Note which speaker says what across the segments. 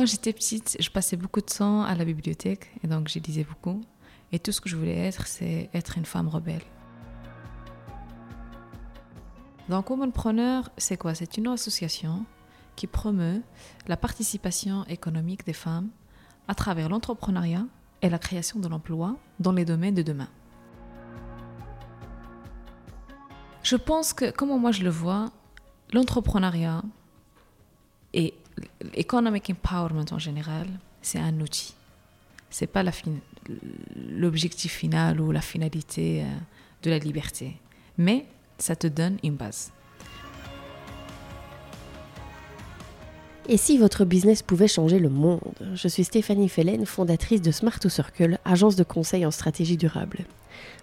Speaker 1: quand j'étais petite, je passais beaucoup de temps à la bibliothèque et donc j'ai lisais beaucoup. Et tout ce que je voulais être, c'est être une femme rebelle. Donc Womanpreneur, c'est quoi? C'est une association qui promeut la participation économique des femmes à travers l'entrepreneuriat et la création de l'emploi dans les domaines de demain. Je pense que, comment moi je le vois, l'entrepreneuriat et l'économic empowerment en général, c'est un outil. C'est pas l'objectif final ou la finalité euh, de la liberté. Mais ça te donne une base.
Speaker 2: Et si votre business pouvait changer le monde? Je suis Stéphanie Fellen, fondatrice de Smart to Circle, agence de conseil en stratégie durable.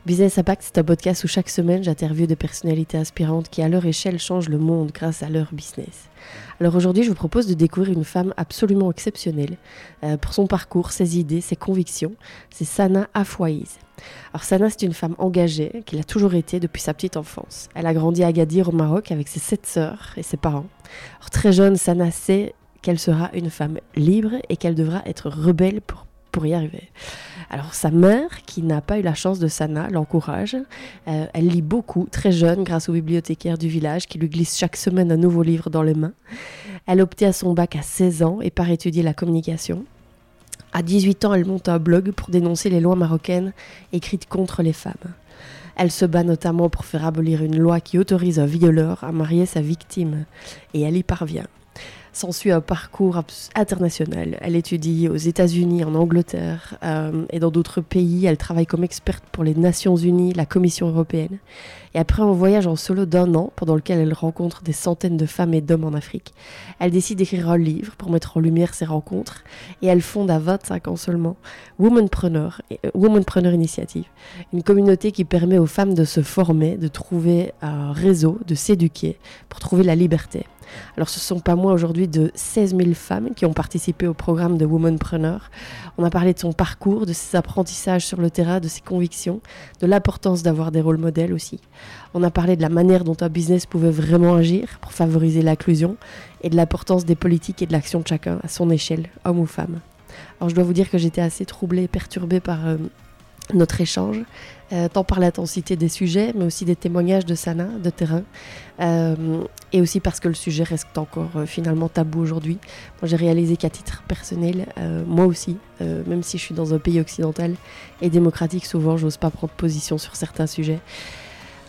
Speaker 2: Business Impact, c'est un podcast où chaque semaine j'interviewe des personnalités inspirantes qui, à leur échelle, changent le monde grâce à leur business. Alors aujourd'hui, je vous propose de découvrir une femme absolument exceptionnelle euh, pour son parcours, ses idées, ses convictions. C'est Sana Afouaïz. Alors Sana, c'est une femme engagée, qu'il a toujours été depuis sa petite enfance. Elle a grandi à Agadir au Maroc avec ses sept sœurs et ses parents. Très jeune, Sana sait qu'elle sera une femme libre et qu'elle devra être rebelle pour, pour y arriver. Alors sa mère, qui n'a pas eu la chance de Sana, l'encourage. Euh, elle lit beaucoup, très jeune, grâce au bibliothécaire du village qui lui glisse chaque semaine un nouveau livre dans les mains. Elle obtient son bac à 16 ans et part étudier la communication. À 18 ans, elle monte un blog pour dénoncer les lois marocaines écrites contre les femmes. Elle se bat notamment pour faire abolir une loi qui autorise un violeur à marier sa victime, et elle y parvient. S'ensuit un parcours international. Elle étudie aux États-Unis, en Angleterre euh, et dans d'autres pays. Elle travaille comme experte pour les Nations Unies, la Commission européenne. Et après un voyage en solo d'un an, pendant lequel elle rencontre des centaines de femmes et d'hommes en Afrique, elle décide d'écrire un livre pour mettre en lumière ces rencontres. Et elle fonde à 25 ans seulement Womanpreneur, euh, Womanpreneur Initiative, une communauté qui permet aux femmes de se former, de trouver un réseau, de s'éduquer pour trouver la liberté. Alors ce sont pas moins aujourd'hui de 16 000 femmes qui ont participé au programme de Womanpreneur. On a parlé de son parcours, de ses apprentissages sur le terrain, de ses convictions, de l'importance d'avoir des rôles modèles aussi. On a parlé de la manière dont un business pouvait vraiment agir pour favoriser l'inclusion et de l'importance des politiques et de l'action de chacun à son échelle, homme ou femme. Alors je dois vous dire que j'étais assez troublée, perturbée par euh, notre échange, euh, tant par l'intensité des sujets, mais aussi des témoignages de Sana, de terrain, euh, et aussi parce que le sujet reste encore euh, finalement tabou aujourd'hui. Moi, j'ai réalisé qu'à titre personnel, moi aussi, même si je suis dans un pays occidental et démocratique, souvent, j'ose pas prendre position sur certains sujets.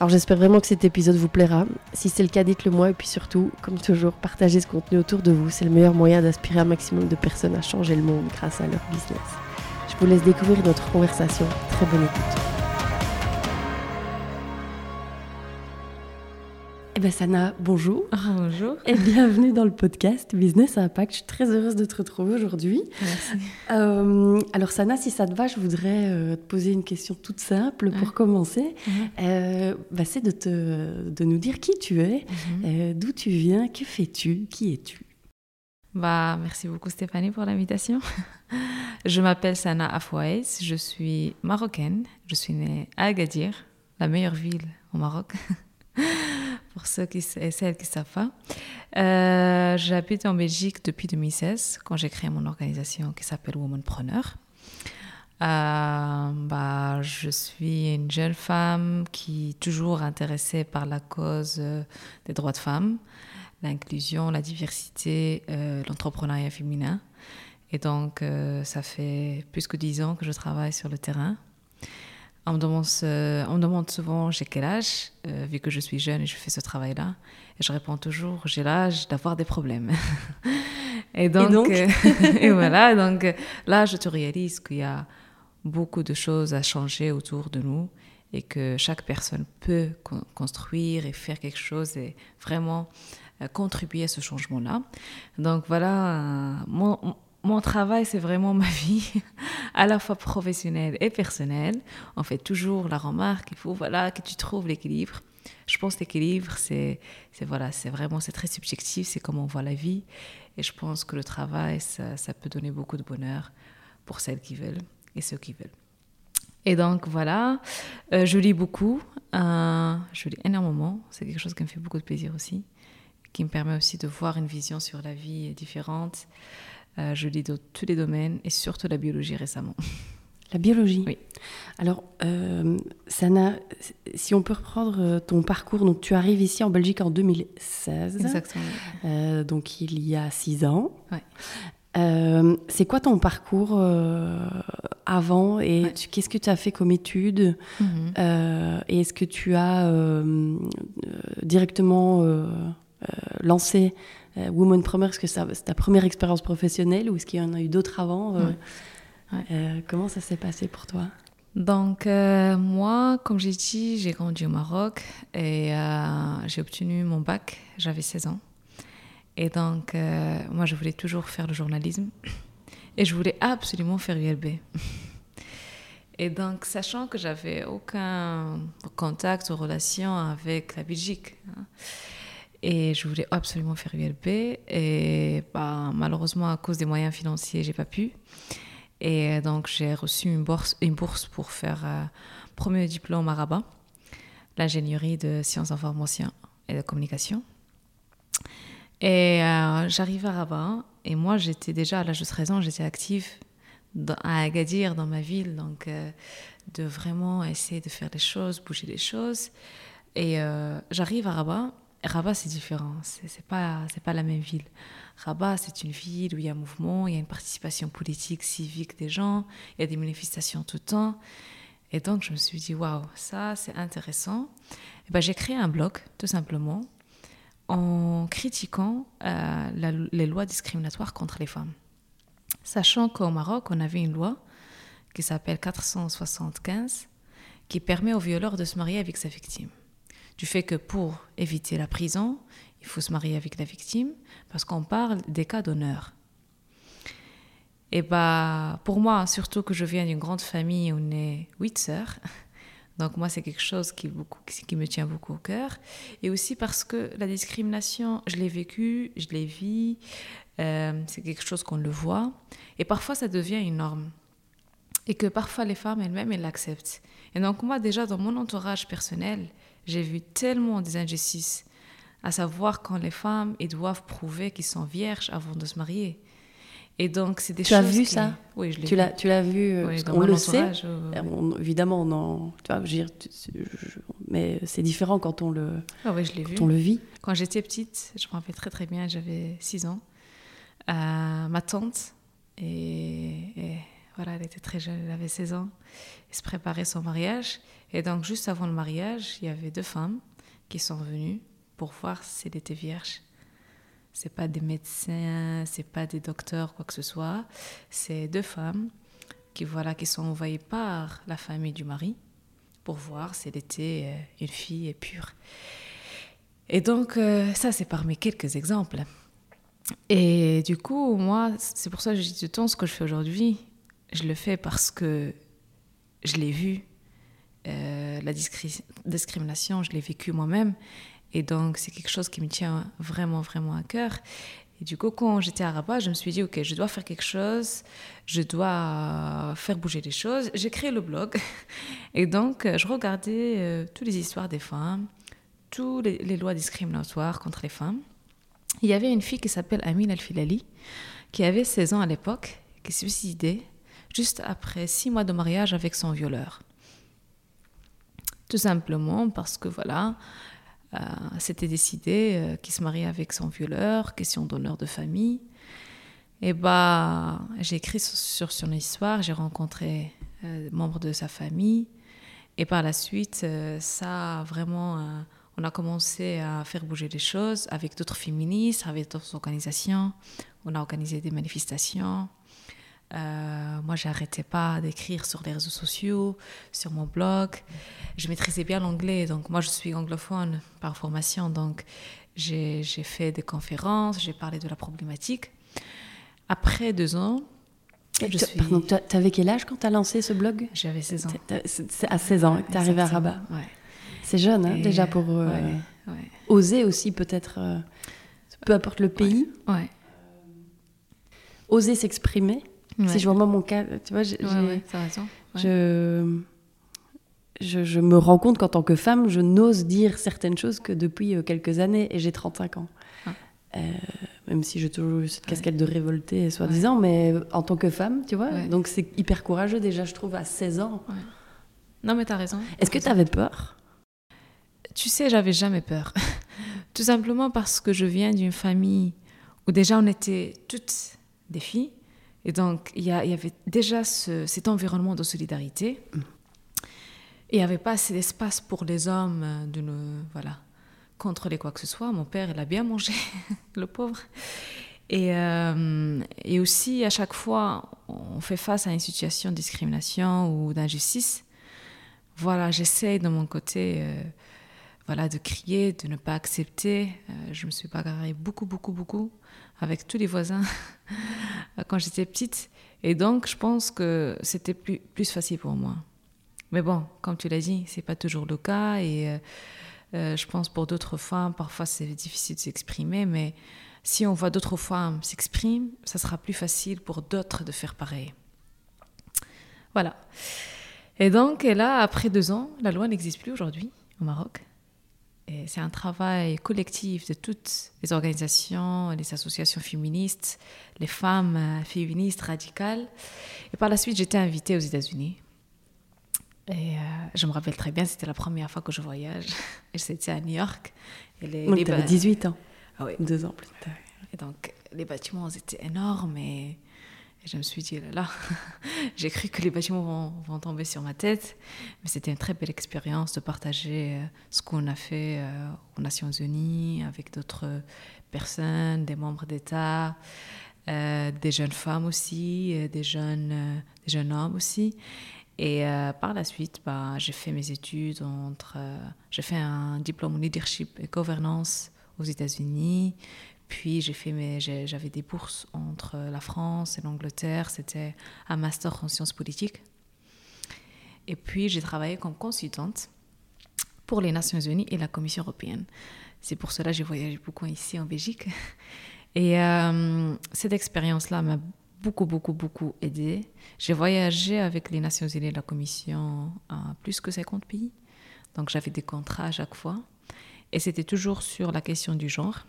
Speaker 2: Alors j'espère vraiment que cet épisode vous plaira. Si c'est le cas, dites-le moi et puis surtout, comme toujours, partagez ce contenu autour de vous. C'est le meilleur moyen d'inspirer un maximum de personnes à changer le monde grâce à leur business. Je vous laisse découvrir notre conversation. Très bonne écoute. Eh bien, Sana, bonjour.
Speaker 1: bonjour.
Speaker 2: Et bienvenue dans le podcast Business Impact. Je suis très heureuse de te retrouver aujourd'hui.
Speaker 1: Merci.
Speaker 2: Euh, alors, Sana, si ça te va, je voudrais euh, te poser une question toute simple pour commencer. Euh, bah, c'est de, de nous dire qui tu es, mhm. d'où tu viens, que fais-tu, qui es-tu?
Speaker 1: Bah, merci beaucoup Stéphanie pour l'invitation. je m'appelle Sana Afouaez, je suis marocaine, je suis née à Agadir, la meilleure ville au Maroc, pour ceux qui, et celles qui ne savent pas. Euh, J'habite en Belgique depuis 2016, quand j'ai créé mon organisation qui s'appelle Womanpreneur. Euh, bah, je suis une jeune femme qui est toujours intéressée par la cause euh, des droits de femmes l'inclusion, la diversité, euh, l'entrepreneuriat féminin. Et donc, euh, ça fait plus que dix ans que je travaille sur le terrain. On me demande, on me demande souvent j'ai quel âge, euh, vu que je suis jeune et je fais ce travail-là. Et je réponds toujours j'ai l'âge d'avoir des problèmes. et donc, et, voilà, donc là, je te réalise qu'il y a beaucoup de choses à changer autour de nous et que chaque personne peut construire et faire quelque chose et vraiment contribuer à ce changement-là. Donc voilà, euh, mon, travail, c'est vraiment ma vie, à la fois professionnelle et personnelle. On fait toujours la remarque, il faut voilà, que tu trouves l'équilibre. Je pense que l'équilibre, c'est voilà, vraiment très subjectif, c'est comment on voit la vie. Et je pense que le travail, ça, ça peut donner beaucoup de bonheur pour celles qui veulent et ceux qui veulent. Et donc voilà, euh, je lis beaucoup, je lis énormément, c'est quelque chose qui me fait beaucoup de plaisir aussi qui me permet aussi de voir une vision sur la vie différente. Euh, je lis dans tous les domaines et surtout la biologie récemment.
Speaker 3: La biologie
Speaker 1: Oui.
Speaker 3: Alors, euh, Sana, si on peut reprendre euh, ton parcours, donc tu arrives ici en Belgique en 2016.
Speaker 1: Exactement.
Speaker 3: Euh, donc il y a six ans.
Speaker 1: Ouais.
Speaker 3: Euh, c'est quoi ton parcours euh, avant et
Speaker 1: Ouais.
Speaker 3: qu'est-ce que tu as fait comme études
Speaker 1: Mhm.
Speaker 3: Euh, Et est-ce que tu as directement lancé euh, Woman Premier Est-ce que c'est ta première expérience professionnelle ou est-ce qu'il y en a eu d'autres avant Euh,
Speaker 1: Ouais. Ouais.
Speaker 3: euh, Comment ça s'est passé pour toi?
Speaker 1: Donc, euh, moi, comme j'ai dit, j'ai grandi au Maroc et euh, j'ai obtenu mon bac, j'avais 16 ans. Et donc, euh, moi, je voulais toujours faire le journalisme et je voulais absolument faire ULB. Et donc, sachant que j'avais aucun contact ou relation avec la Belgique, hein, et je voulais absolument faire ULB, et bah, malheureusement, à cause des moyens financiers, j'ai pas pu. Et donc, j'ai reçu une bourse, une bourse pour faire euh, premier diplôme à Rabat, l'ingénierie de sciences d'information et de communication. Et euh, j'arrive à Rabat, et moi, j'étais déjà à l'âge de 13 ans, j'étais active à Agadir, dans ma ville, donc euh, de vraiment essayer de faire des choses, bouger les choses. Et euh, j'arrive à Rabat. Rabat, c'est différent, c'est pas, pas la même ville. Rabat, c'est une ville où il y a un mouvement, il y a une participation politique, civique des gens, il y a des manifestations tout le temps. Et donc, je me suis dit, waouh, ça, c'est intéressant. Et ben, j'ai créé un blog, tout simplement, en critiquant euh, les lois discriminatoires contre les femmes. Sachant qu'au Maroc, on avait une loi qui s'appelle 475, qui permet au violeur de se marier avec sa victime. Du fait que pour éviter la prison, il faut se marier avec la victime, parce qu'on parle des cas d'honneur. Et bah, pour moi, surtout que je viens d'une grande famille où on est huit sœurs, donc moi, c'est quelque chose qui, me tient beaucoup au cœur. Et aussi parce que la discrimination, je l'ai vécue, je l'ai vue, euh, c'est quelque chose qu'on le voit. Et parfois, ça devient une norme. Et que parfois, les femmes elles-mêmes, elles l'acceptent. Et donc, moi, déjà, dans mon entourage personnel, j'ai vu tellement des injustices, à savoir quand les femmes, elles doivent prouver qu'ils sont vierges avant de se marier. Et donc, c'est des
Speaker 3: Tu as
Speaker 1: choses
Speaker 3: vu
Speaker 1: qui-
Speaker 3: ça?
Speaker 1: Oui, je l'ai
Speaker 3: Tu
Speaker 1: vu.
Speaker 3: l'as, tu l'as vu
Speaker 1: Oui, mon
Speaker 3: le sait.
Speaker 1: euh,
Speaker 3: on- évidemment, on en- tu vois, je veux dire, tu- je- mais c'est différent quand on le,
Speaker 1: Ah oui, je l'ai vu.
Speaker 3: quand on le vit.
Speaker 1: Quand j'étais petite, je me rappelle très très bien, j'avais 6 ans, euh, ma tante, et, et voilà, elle était très jeune, elle avait 16 ans, elle se préparait son mariage. Et donc, juste avant le mariage, il y avait deux femmes qui sont venues pour voir si elle était vierge. C'est pas des médecins, c'est pas des docteurs, quoi que ce soit. C'est deux femmes qui, voilà, qui sont envoyées par la famille du mari pour voir si elle était euh, une fille pure. Et donc, euh, ça, c'est parmi quelques exemples. Et du coup, moi, c'est pour ça que je dis tout le temps ce que je fais aujourd'hui. Je le fais parce que je l'ai vu. Euh, la discri- discrimination, je l'ai vécu moi-même. Et donc, c'est quelque chose qui me tient vraiment, vraiment à cœur. Et du coup, quand j'étais à Rabat, je me suis dit, OK, je dois faire quelque chose, je dois faire bouger les choses. J'ai créé le blog. Et donc, je regardais euh, toutes les histoires des femmes, toutes les, les lois discriminatoires contre les femmes. Il y avait une fille qui s'appelle Amine Al-Filali, qui avait 16 ans à l'époque, qui s'est suicidée juste après six mois de mariage avec son violeur. Tout simplement parce que, voilà, euh, c'était décidé euh, qu'il se mariait avec son violeur, question d'honneur de famille. Et bah, j'ai écrit sur, son histoire, j'ai rencontré euh, membres de sa famille. Et par la suite, euh, ça vraiment, euh, on a commencé à faire bouger les choses avec d'autres féministes, avec d'autres organisations. On a organisé des manifestations. Euh, moi, j'arrêtais pas d'écrire sur les réseaux sociaux, sur mon blog. Je maîtrisais bien l'anglais, donc moi, je suis anglophone par formation, donc j'ai fait des conférences, j'ai parlé de la problématique. Après deux ans, je suis...
Speaker 3: Pardon, tu avais quel âge quand tu as lancé ce blog?
Speaker 1: J'avais 16 ans.
Speaker 3: C'est à 16 ans que tu es arrivé à Rabat.
Speaker 1: Ouais.
Speaker 3: C'est jeune, hein, déjà, pour euh,
Speaker 1: ouais,
Speaker 3: oser aussi, peut-être, euh, peu importe le pays, oser s'exprimer.
Speaker 1: Ouais.
Speaker 3: Si je vois moi mon cas, tu vois, j'ai-
Speaker 1: Ouais,
Speaker 3: je, je, je me rends compte qu'en tant que femme, je n'ose dire certaines choses que depuis euh, quelques années, et j'ai 35 ans.
Speaker 1: Ah.
Speaker 3: même si j'ai toujours eu cette casquette de révoltée, soi-disant, mais en tant que femme, tu vois. Donc c'est hyper courageux déjà, je trouve, à 16 ans.
Speaker 1: Non, mais t'as raison.
Speaker 3: Est-ce que t'avais peur?
Speaker 1: Tu sais, j'avais jamais peur. Tout simplement parce que je viens d'une famille où déjà on était toutes des filles. Et donc, il y, avait déjà cet environnement de solidarité. Il n'y avait pas assez d'espace pour les hommes euh, de voilà, contrôler quoi que ce soit. Mon père, il a bien mangé, le pauvre. Et, euh, et, aussi, à chaque fois, on fait face à une situation de discrimination ou d'injustice. Voilà, j'essaie de mon côté euh, voilà, de crier, de ne pas accepter. Euh, je me suis bagarrée beaucoup, beaucoup, beaucoup avec tous les voisins quand j'étais petite. Et donc, je pense que c'était plus, plus facile pour moi. Mais bon, comme tu l'as dit, c'est pas toujours le cas. Et euh, je pense pour d'autres femmes, parfois c'est difficile de s'exprimer, mais si on voit d'autres femmes s'exprimer, ça sera plus facile pour d'autres de faire pareil. Voilà. Et donc, là, après deux ans, la loi n'existe plus aujourd'hui au Maroc. C'est un travail collectif de toutes les organisations, les associations féministes, les femmes féministes radicales. Et par la suite, j'étais invitée aux États-Unis et euh, je me rappelle très bien, c'était la première fois que je voyage. Et c'était à New York.
Speaker 3: Et les, les 18 ans.
Speaker 1: Ah oui.
Speaker 3: Deux ans plus tard.
Speaker 1: Et donc, les bâtiments étaient énormes. Et, je me suis dit, là là, j'ai cru que les bâtiments vont, tomber sur ma tête. Mais c'était une très belle expérience de partager euh, ce qu'on a fait euh, aux Nations Unies avec d'autres personnes, des membres d'État. des jeunes femmes aussi, des jeunes, des jeunes hommes aussi. Et euh, par la suite, bah, j'ai fait mes études entre. Euh, j'ai fait un diplôme en leadership et gouvernance aux États-Unis. Puis j'ai fait mes, j'avais des bourses entre la France et l'Angleterre. C'était un master en sciences politiques. Et puis j'ai travaillé comme consultante pour les Nations Unies et la Commission européenne. C'est pour cela que j'ai voyagé beaucoup ici en Belgique. Et euh, cette expérience-là m'a beaucoup, beaucoup, beaucoup aidé. J'ai voyagé avec les Nations Unies et la Commission à plus que 50 pays. Donc j'avais des contrats à chaque fois. Et c'était toujours sur la question du genre.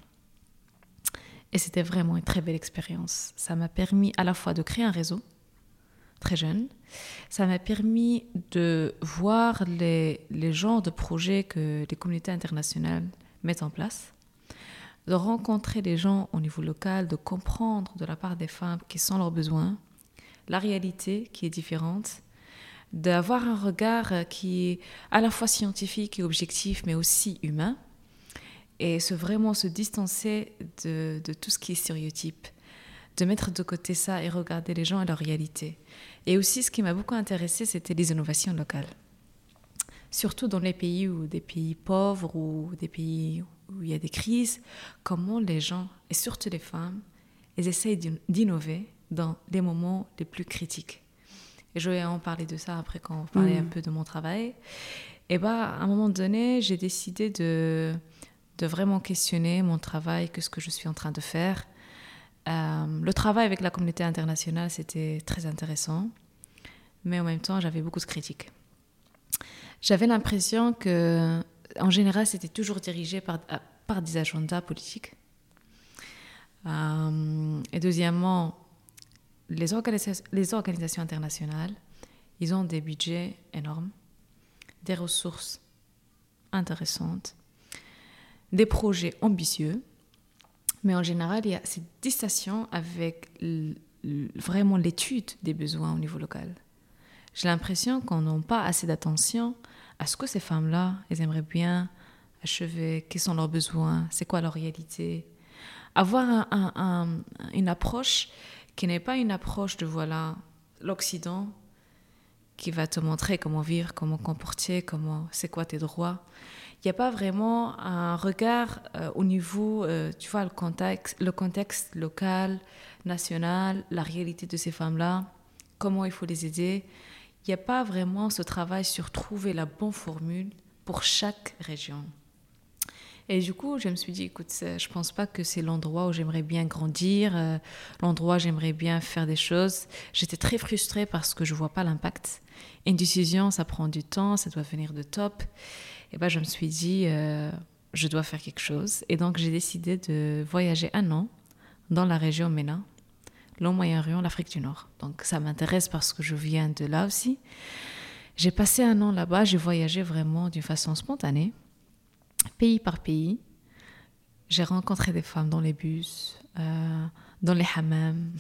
Speaker 1: Et c'était vraiment une très belle expérience. Ça m'a permis à la fois de créer un réseau, très jeune. Ça m'a permis de voir les, les genres de projets que les communautés internationales mettent en place de rencontrer les gens au niveau local, de comprendre de la part des femmes qui sont leurs besoins, la réalité qui est différente, d'avoir un regard qui est à la fois scientifique et objectif, mais aussi humain, et se vraiment se distancer de, de tout ce qui est stéréotype, de mettre de côté ça et regarder les gens et leur réalité. Et aussi, ce qui m'a beaucoup intéressé, c'était les innovations locales. Surtout dans les pays ou des pays pauvres ou des pays où il y a des crises, comment les gens, et surtout les femmes, elles essayent d'innover dans les moments les plus critiques. Et je vais en parler de ça après quand on parlait un mm. peu de mon travail. Et bah, à un moment donné, j'ai décidé de, de vraiment questionner mon travail, que ce que je suis en train de faire. Euh, le travail avec la communauté internationale, c'était très intéressant, mais en même temps, j'avais beaucoup de critiques. J'avais l'impression que en général, c'était toujours dirigé par, euh, par des agendas politiques. Euh, et deuxièmement, les, les organisations internationales, ils ont des budgets énormes, des ressources intéressantes, des projets ambitieux, mais en général, il y a cette distinction avec vraiment l'étude des besoins au niveau local. J'ai l'impression qu'on n'a pas assez d'attention à ce que ces femmes-là, elles aimeraient bien achever, quels sont leurs besoins, c'est quoi leur réalité. Avoir une approche qui n'est pas une approche de voilà l'Occident qui va te montrer comment vivre, comment comporter, comment c'est quoi tes droits. Il n'y a pas vraiment un regard euh, au niveau, euh, tu vois, le contexte, local, national, la réalité de ces femmes-là, comment il faut les aider il n'y a pas vraiment ce travail sur trouver la bonne formule pour chaque région. Et du coup, je me suis dit, écoute, je pense pas que c'est l'endroit où j'aimerais bien grandir, euh, l'endroit où j'aimerais bien faire des choses. J'étais très frustrée parce que je vois pas l'impact. Une décision, ça prend du temps, ça doit venir de top. Et ben, je me suis dit, euh, je dois faire quelque chose. Et donc, j'ai décidé de voyager un an dans la région MENA, le Moyen-Orient, l'Afrique du Nord. Donc, ça m'intéresse parce que je viens de là aussi. J'ai passé un an là-bas, j'ai voyagé vraiment d'une façon spontanée, pays par pays. J'ai rencontré des femmes dans les bus, euh, dans les hammams.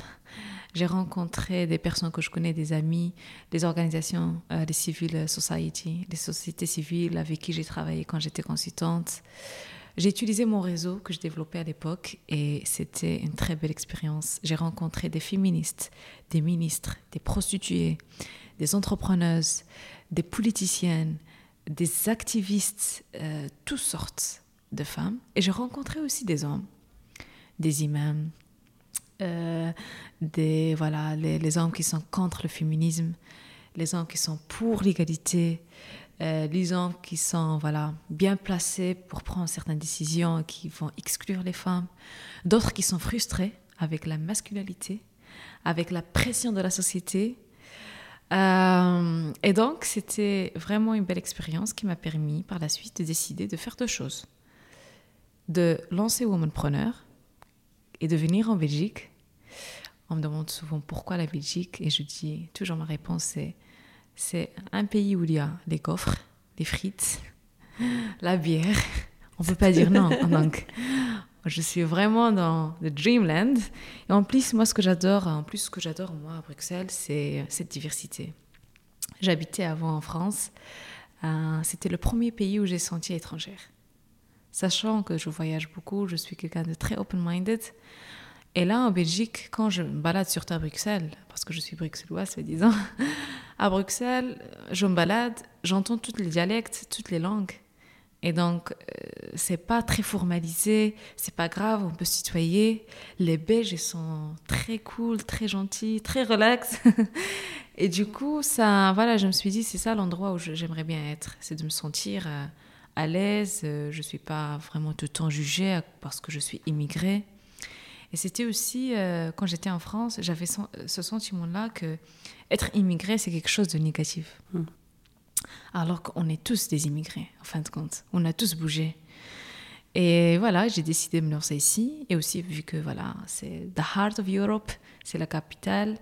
Speaker 1: J'ai rencontré des personnes que je connais, des amis, des organisations, euh, des civil society, des sociétés civiles avec qui j'ai travaillé quand j'étais consultante. J'ai utilisé mon réseau que je développais à l'époque et c'était une très belle expérience. J'ai rencontré des féministes, des ministres, des prostituées, des entrepreneuses, des politiciennes, des activistes, euh, toutes sortes de femmes. Et j'ai rencontré aussi des hommes, des imams, euh, des, voilà, les, hommes qui sont contre le féminisme, les hommes qui sont pour l'égalité, euh, les hommes qui sont voilà, bien placés pour prendre certaines décisions qui vont exclure les femmes, d'autres qui sont frustrés avec la masculinité, avec la pression de la société. Euh, et donc, c'était vraiment une belle expérience qui m'a permis par la suite de décider de faire deux choses. De lancer Womanpreneur et de venir en Belgique on me demande souvent pourquoi la Belgique et je dis toujours ma réponse c'est c'est un pays où il y a les coffres, les frites, la bière. On peut pas dire non. Donc je suis vraiment dans le dreamland et en plus moi ce que j'adore en plus ce que j'adore moi à Bruxelles c'est cette diversité. J'habitais avant en France. Euh, c'était le premier pays où j'ai senti étrangère. Sachant que je voyage beaucoup, je suis quelqu'un de très open-minded. Et là, en Belgique, quand je me balade surtout à Bruxelles, parce que je suis bruxelloise, fait 10 ans, à Bruxelles, je me balade, j'entends tous les dialectes, toutes les langues. Et donc, euh, c'est pas très formalisé, c'est pas grave, on peut se. Les Belges, ils sont très cool, très gentils, très relax. et du coup, ça, voilà, je me suis dit, c'est ça l'endroit où j'aimerais bien être, c'est de me sentir euh, à l'aise. Euh, je suis pas vraiment tout le temps jugée parce que je suis immigrée. Et c'était aussi, euh, quand j'étais en France, j'avais ce sentiment-là que être immigré, c'est quelque chose de négatif. Hmm. Alors qu'on est tous des immigrés, en fin de compte. On a tous bougé. Et voilà, j'ai décidé de me lancer ici. Et aussi, vu que voilà, c'est the heart of Europe, c'est la capitale.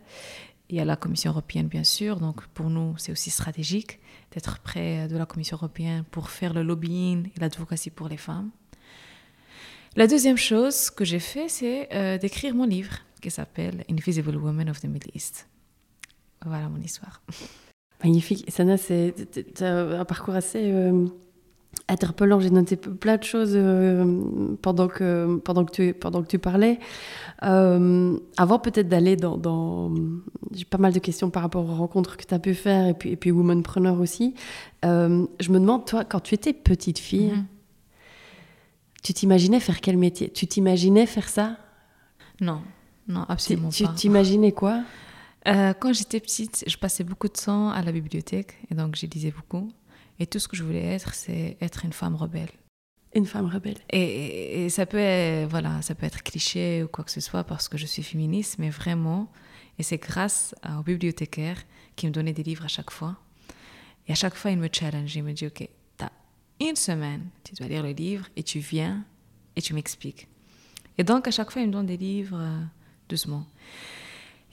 Speaker 1: Il y a la Commission européenne, bien sûr. Donc, pour nous, c'est aussi stratégique d'être près de la Commission européenne pour faire le lobbying et l'advocacy pour les femmes. La deuxième chose que j'ai fait, c'est euh, d'écrire mon livre qui s'appelle Invisible Women of the Middle East. Voilà mon histoire.
Speaker 3: Magnifique. Sana, c'est un parcours assez euh, interpellant. J'ai noté plein de choses euh, pendant, que, pendant, que tu, pendant que tu parlais. avant peut-être d'aller dans... J'ai pas mal de questions par rapport aux rencontres que tu as pu faire et puis, et puis Womanpreneur aussi. je me demande, toi, quand tu étais petite fille, mm-hmm. Tu t'imaginais faire quel métier? Tu t'imaginais faire ça?
Speaker 1: Non, non, absolument
Speaker 3: tu,
Speaker 1: pas.
Speaker 3: Tu t'imaginais quoi?
Speaker 1: Euh, Quand j'étais petite, je passais beaucoup de temps à la bibliothèque et donc je lisais beaucoup. Et tout ce que je voulais être, c'est être une femme rebelle.
Speaker 3: Une femme rebelle.
Speaker 1: Et, ça peut, être, voilà, ça peut être cliché ou quoi que ce soit parce que je suis féministe, mais vraiment, et c'est grâce aux bibliothécaires qui me donnaient des livres à chaque fois. Et à chaque fois, ils me challenge, ils me disent, OK, une semaine, tu dois lire le livre et tu viens et tu m'expliques. Et donc, à chaque fois, il me donne des livres euh, doucement.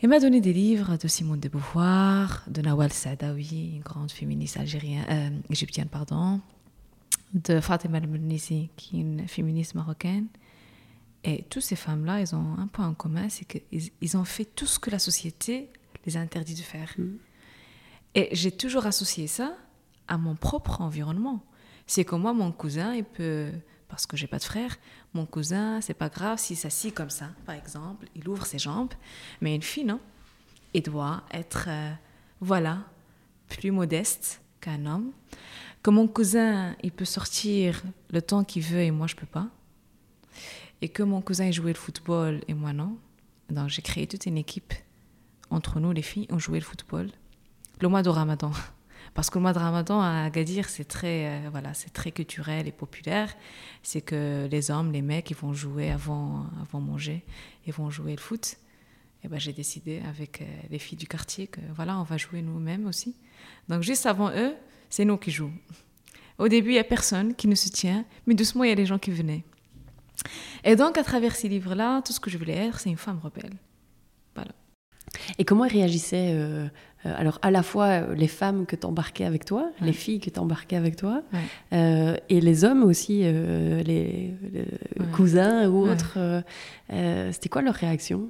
Speaker 1: Il m'a donné des livres de Simone de Beauvoir, de Nawal Saadawi, une grande féministe algérienne, euh, égyptienne, pardon, de Fatima al qui est une féministe marocaine. Et toutes ces femmes-là, elles ont un point en commun, c'est qu'ils ils ont fait tout ce que la société les a interdit de faire. Mm. Et j'ai toujours associé ça à mon propre environnement. C'est que moi, mon cousin, il peut, parce que j'ai pas de frère, mon cousin, c'est pas grave s'il s'assit comme ça, par exemple, il ouvre ses jambes, mais une fille, non, il doit être, euh, voilà, plus modeste qu'un homme. Que mon cousin, il peut sortir le temps qu'il veut et moi, je peux pas. Et que mon cousin, il jouait le football et moi, non. Donc, j'ai créé toute une équipe entre nous, les filles, on jouait le football. Le mois de Ramadan. Parce que le mois de Ramadan à Agadir, c'est très, euh, voilà, c'est très culturel et populaire. C'est que les hommes, les mecs, ils vont jouer avant, avant manger, ils vont jouer le foot. Et ben, j'ai décidé avec euh, les filles du quartier que voilà, on va jouer nous-mêmes aussi. Donc juste avant eux, c'est nous qui jouons. Au début, il n'y a personne qui nous soutient, mais doucement, il y a des gens qui venaient. Et donc, à travers ces livres-là, tout ce que je voulais être, c'est une femme rebelle. Voilà.
Speaker 3: Et comment réagissaient euh, euh, alors à la fois euh, les femmes que tu embarquais avec toi, les filles que tu embarquais avec toi, et les hommes aussi, les, cousins ou autres. C'était quoi leur réaction?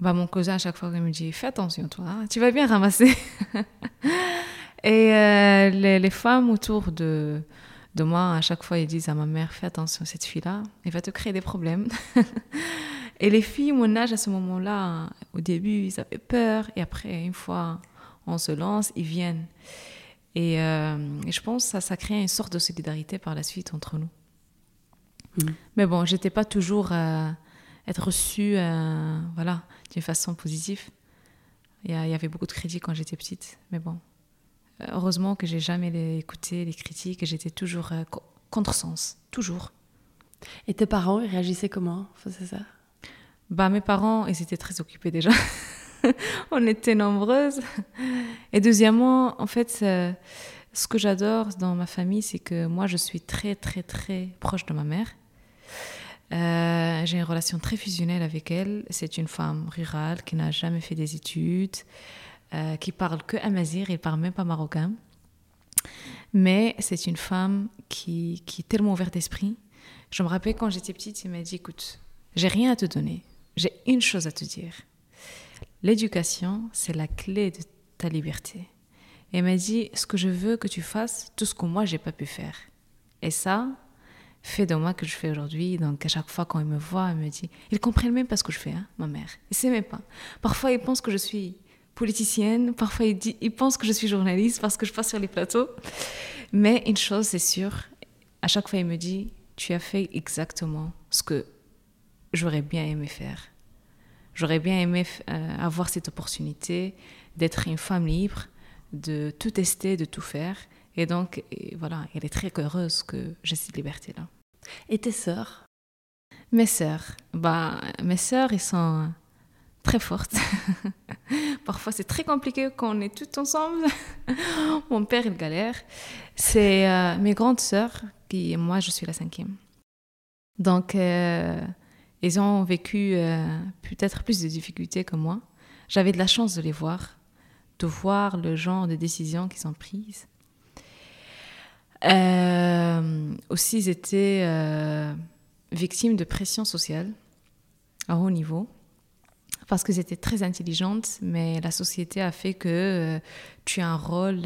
Speaker 1: Bah, Mon cousin, à chaque fois, il me dit Fais attention, toi, hein, tu vas bien ramasser. et les, les, femmes autour de, de moi, à chaque fois, ils disent à ma mère Fais attention, cette fille-là, elle va te créer des problèmes. Et les filles, mon âge à ce moment-là, au début, ils avaient peur. Et après, une fois on se lance, ils viennent. Et, euh, je pense que ça, ça crée une sorte de solidarité par la suite entre nous. Mm. Mais bon, j'étais pas toujours euh, être reçue euh, voilà, d'une façon positive. Il y, avait beaucoup de critiques quand j'étais petite. Mais bon, heureusement que j'ai jamais écouté les critiques et j'étais toujours contre-sens. Toujours.
Speaker 3: Et tes parents, ils réagissaient comment? Face ça?
Speaker 1: Bah, mes parents, ils étaient très occupés déjà. on était nombreuses. Et deuxièmement, en fait, ce que j'adore dans ma famille, c'est que moi, je suis très, très, très proche de ma mère. Euh, j'ai une relation très fusionnelle avec elle. C'est une femme rurale qui n'a jamais fait des études, euh, qui parle que amazir, elle parle même pas marocain. Mais c'est une femme qui, qui est tellement ouverte d'esprit. Je me rappelle quand j'étais petite, elle m'a dit écoute, j'ai rien à te donner, j'ai une chose à te dire. L'éducation, c'est la clé de ta liberté. Et elle m'a dit, ce que je veux que tu fasses, tout ce que moi, j'ai pas pu faire. Et ça, fait de moi que je fais aujourd'hui. Donc, à chaque fois, quand ils me voient, ils me dit, ils comprennent même pas ce que je fais, hein, ma mère. Ils savent même pas. Parfois, ils pensent que je suis politicienne. Parfois, ils, pensent que je suis journaliste parce que je passe sur les plateaux. Mais une chose, c'est sûr, à chaque fois, il me dit, tu as fait exactement ce que j'aurais bien aimé faire. J'aurais bien aimé euh, avoir cette opportunité d'être une femme libre, de tout tester, de tout faire. Et donc, voilà, elle est très heureuse que j'ai cette liberté-là.
Speaker 3: Et tes sœurs?
Speaker 1: Mes sœurs, bah, mes sœurs, elles sont très fortes. Parfois, c'est très compliqué quand on est toutes ensemble. Mon père, il galère. C'est euh, mes grandes sœurs, qui, moi, je suis la cinquième. Donc, euh, ils ont vécu euh, peut-être plus de difficultés que moi. J'avais de la chance de les voir, de voir le genre de décisions qu'ils ont prises. Euh, aussi, ils étaient euh, victimes de pression sociale à haut niveau parce qu'elles étaient très intelligentes, mais la société a fait que tu as un rôle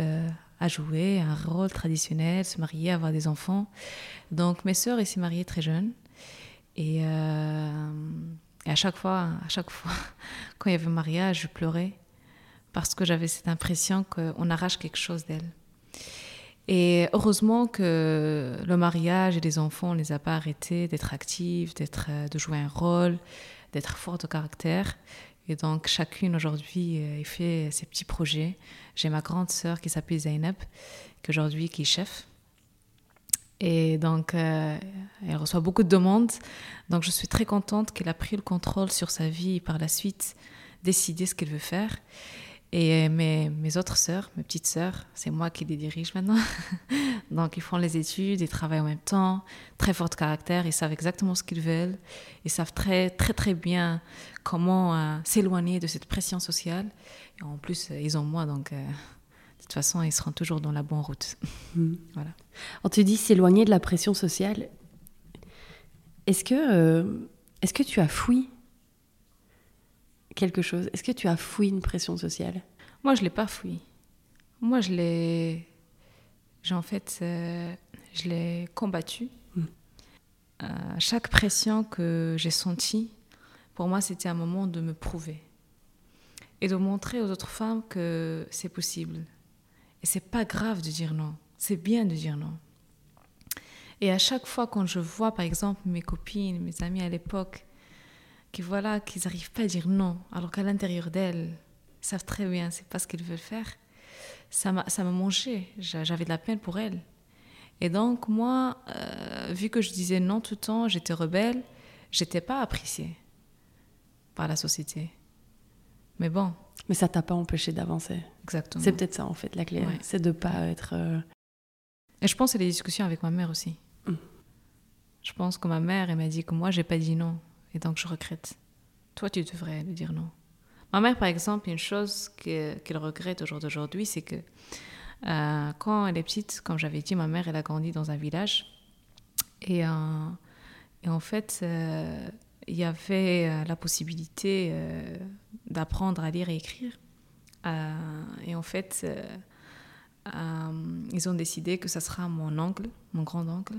Speaker 1: à jouer, un rôle traditionnel, se marier, avoir des enfants. Donc mes sœurs, elles s'est mariées très jeunes. Euh, et, à chaque fois, à chaque fois, quand il y avait mariage, je pleurais parce que j'avais cette impression qu'on arrache quelque chose d'elle. Et heureusement que le mariage et les enfants, on ne les a pas arrêtés d'être actifs, d'être, euh, de jouer un rôle, d'être fort de caractère. Et donc, chacune aujourd'hui euh, fait ses petits projets. J'ai ma grande sœur qui s'appelle Zainab, qui aujourd'hui qui est chef et donc, euh, elle reçoit beaucoup de demandes. Donc, je suis très contente qu'elle a pris le contrôle sur sa vie et par la suite décidé ce qu'elle veut faire. Et mes, mes autres sœurs, mes petites sœurs, c'est moi qui les dirige maintenant. donc, ils font les études, ils travaillent en même temps, très fort de caractère, ils savent exactement ce qu'ils veulent, ils savent très, très, très bien comment euh, s'éloigner de cette pression sociale. Et en plus, ils ont moi, donc. Euh, toute façon, ils seront toujours dans la bonne route.
Speaker 3: Hmm. voilà. On te dit s'éloigner de la pression sociale. Est-ce que, euh, est-ce que tu as fouillé quelque chose? Est-ce que tu as fouillé une pression sociale?
Speaker 1: Moi, je l'ai pas fouillé. Moi, je l'ai, en fait, euh, je l'ai combattu. Hmm. Euh, chaque pression que j'ai sentie, pour moi, c'était un moment de me prouver et de montrer aux autres femmes que c'est possible, c'est pas grave de dire non. C'est bien de dire non. Et à chaque fois quand je vois, par exemple, mes copines, mes amis à l'époque, qui voilà, qu'ils n'arrivent pas à dire non, alors qu'à l'intérieur d'elles, savent très bien, c'est pas ce qu'ils veulent faire, ça m'a, ça m'a mangé. J'avais de la peine pour elles. Et donc, moi, euh, vu que je disais non tout le temps, j'étais rebelle, j'étais pas appréciée par la société. Mais bon,
Speaker 3: mais ça t'a pas empêché d'avancer.
Speaker 1: Exactement.
Speaker 3: C'est peut-être ça en fait la clé, c'est de pas être. Euh,
Speaker 1: Et je pense que les discussions avec ma mère aussi.
Speaker 3: Mm.
Speaker 1: Je pense que ma mère, elle m'a dit que moi, j'ai pas dit non. Et donc, je regrette. Toi, tu devrais lui dire non. Ma mère, par exemple, une chose que- qu'elle regrette au jour d'aujourd'hui, c'est que euh, quand elle est petite, comme j'avais dit, ma mère, elle a grandi dans un village. Et, euh, et en fait, euh, il y avait la possibilité d'apprendre à lire et écrire. Euh, et en fait, euh, euh, ils ont décidé que ça sera mon oncle, mon grand-oncle,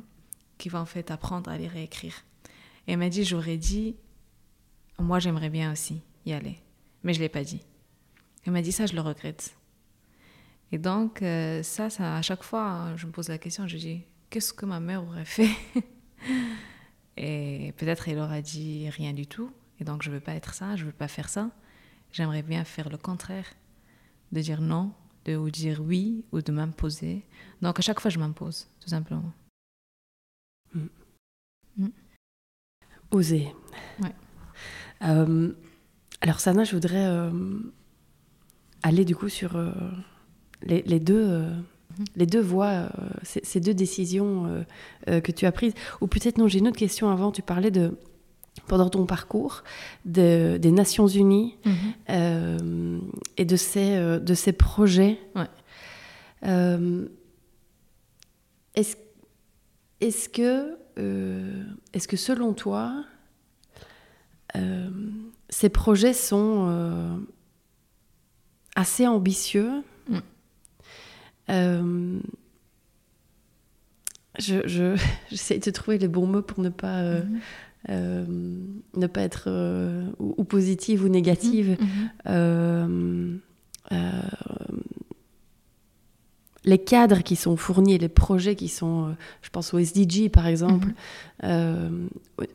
Speaker 1: qui va en fait apprendre à lire et écrire. Et elle m'a dit, j'aurais dit, moi j'aimerais bien aussi y aller. Mais je ne l'ai pas dit. Elle m'a dit, ça, je le regrette. Et donc, ça, ça, à chaque fois, je me pose la question, je dis, qu'est-ce que ma mère aurait fait? Et peut-être elle aura dit rien du tout. Et donc, je ne veux pas être ça, je ne veux pas faire ça. J'aimerais bien faire le contraire, de dire non, de ou dire oui, ou de m'imposer. Donc, à chaque fois, je m'impose, tout simplement.
Speaker 3: Oser.
Speaker 1: Ouais.
Speaker 3: Euh, alors, Sana, je voudrais euh, aller du coup sur euh, les, les deux.
Speaker 1: Mhm.
Speaker 3: Les deux voies, ces, ces deux décisions que tu as prises. Ou peut-être non, j'ai une autre question avant. Tu parlais de, pendant ton parcours, de- des Nations Unies euh, et de ces, euh, de ces projets.
Speaker 1: Ouais.
Speaker 3: Euh, est-ce, que, euh, est-ce que selon toi, ces projets sont assez ambitieux?
Speaker 1: Mm.
Speaker 3: Euh, je, je, j'essaie de trouver les bons mots pour ne pas, euh,
Speaker 1: Mhm.
Speaker 3: Euh, ne pas être euh, ou, ou positive ou négative.
Speaker 1: Mhm.
Speaker 3: Euh, euh, les cadres qui sont fournis, les projets qui sont, je pense au SDG par exemple,
Speaker 1: Mhm.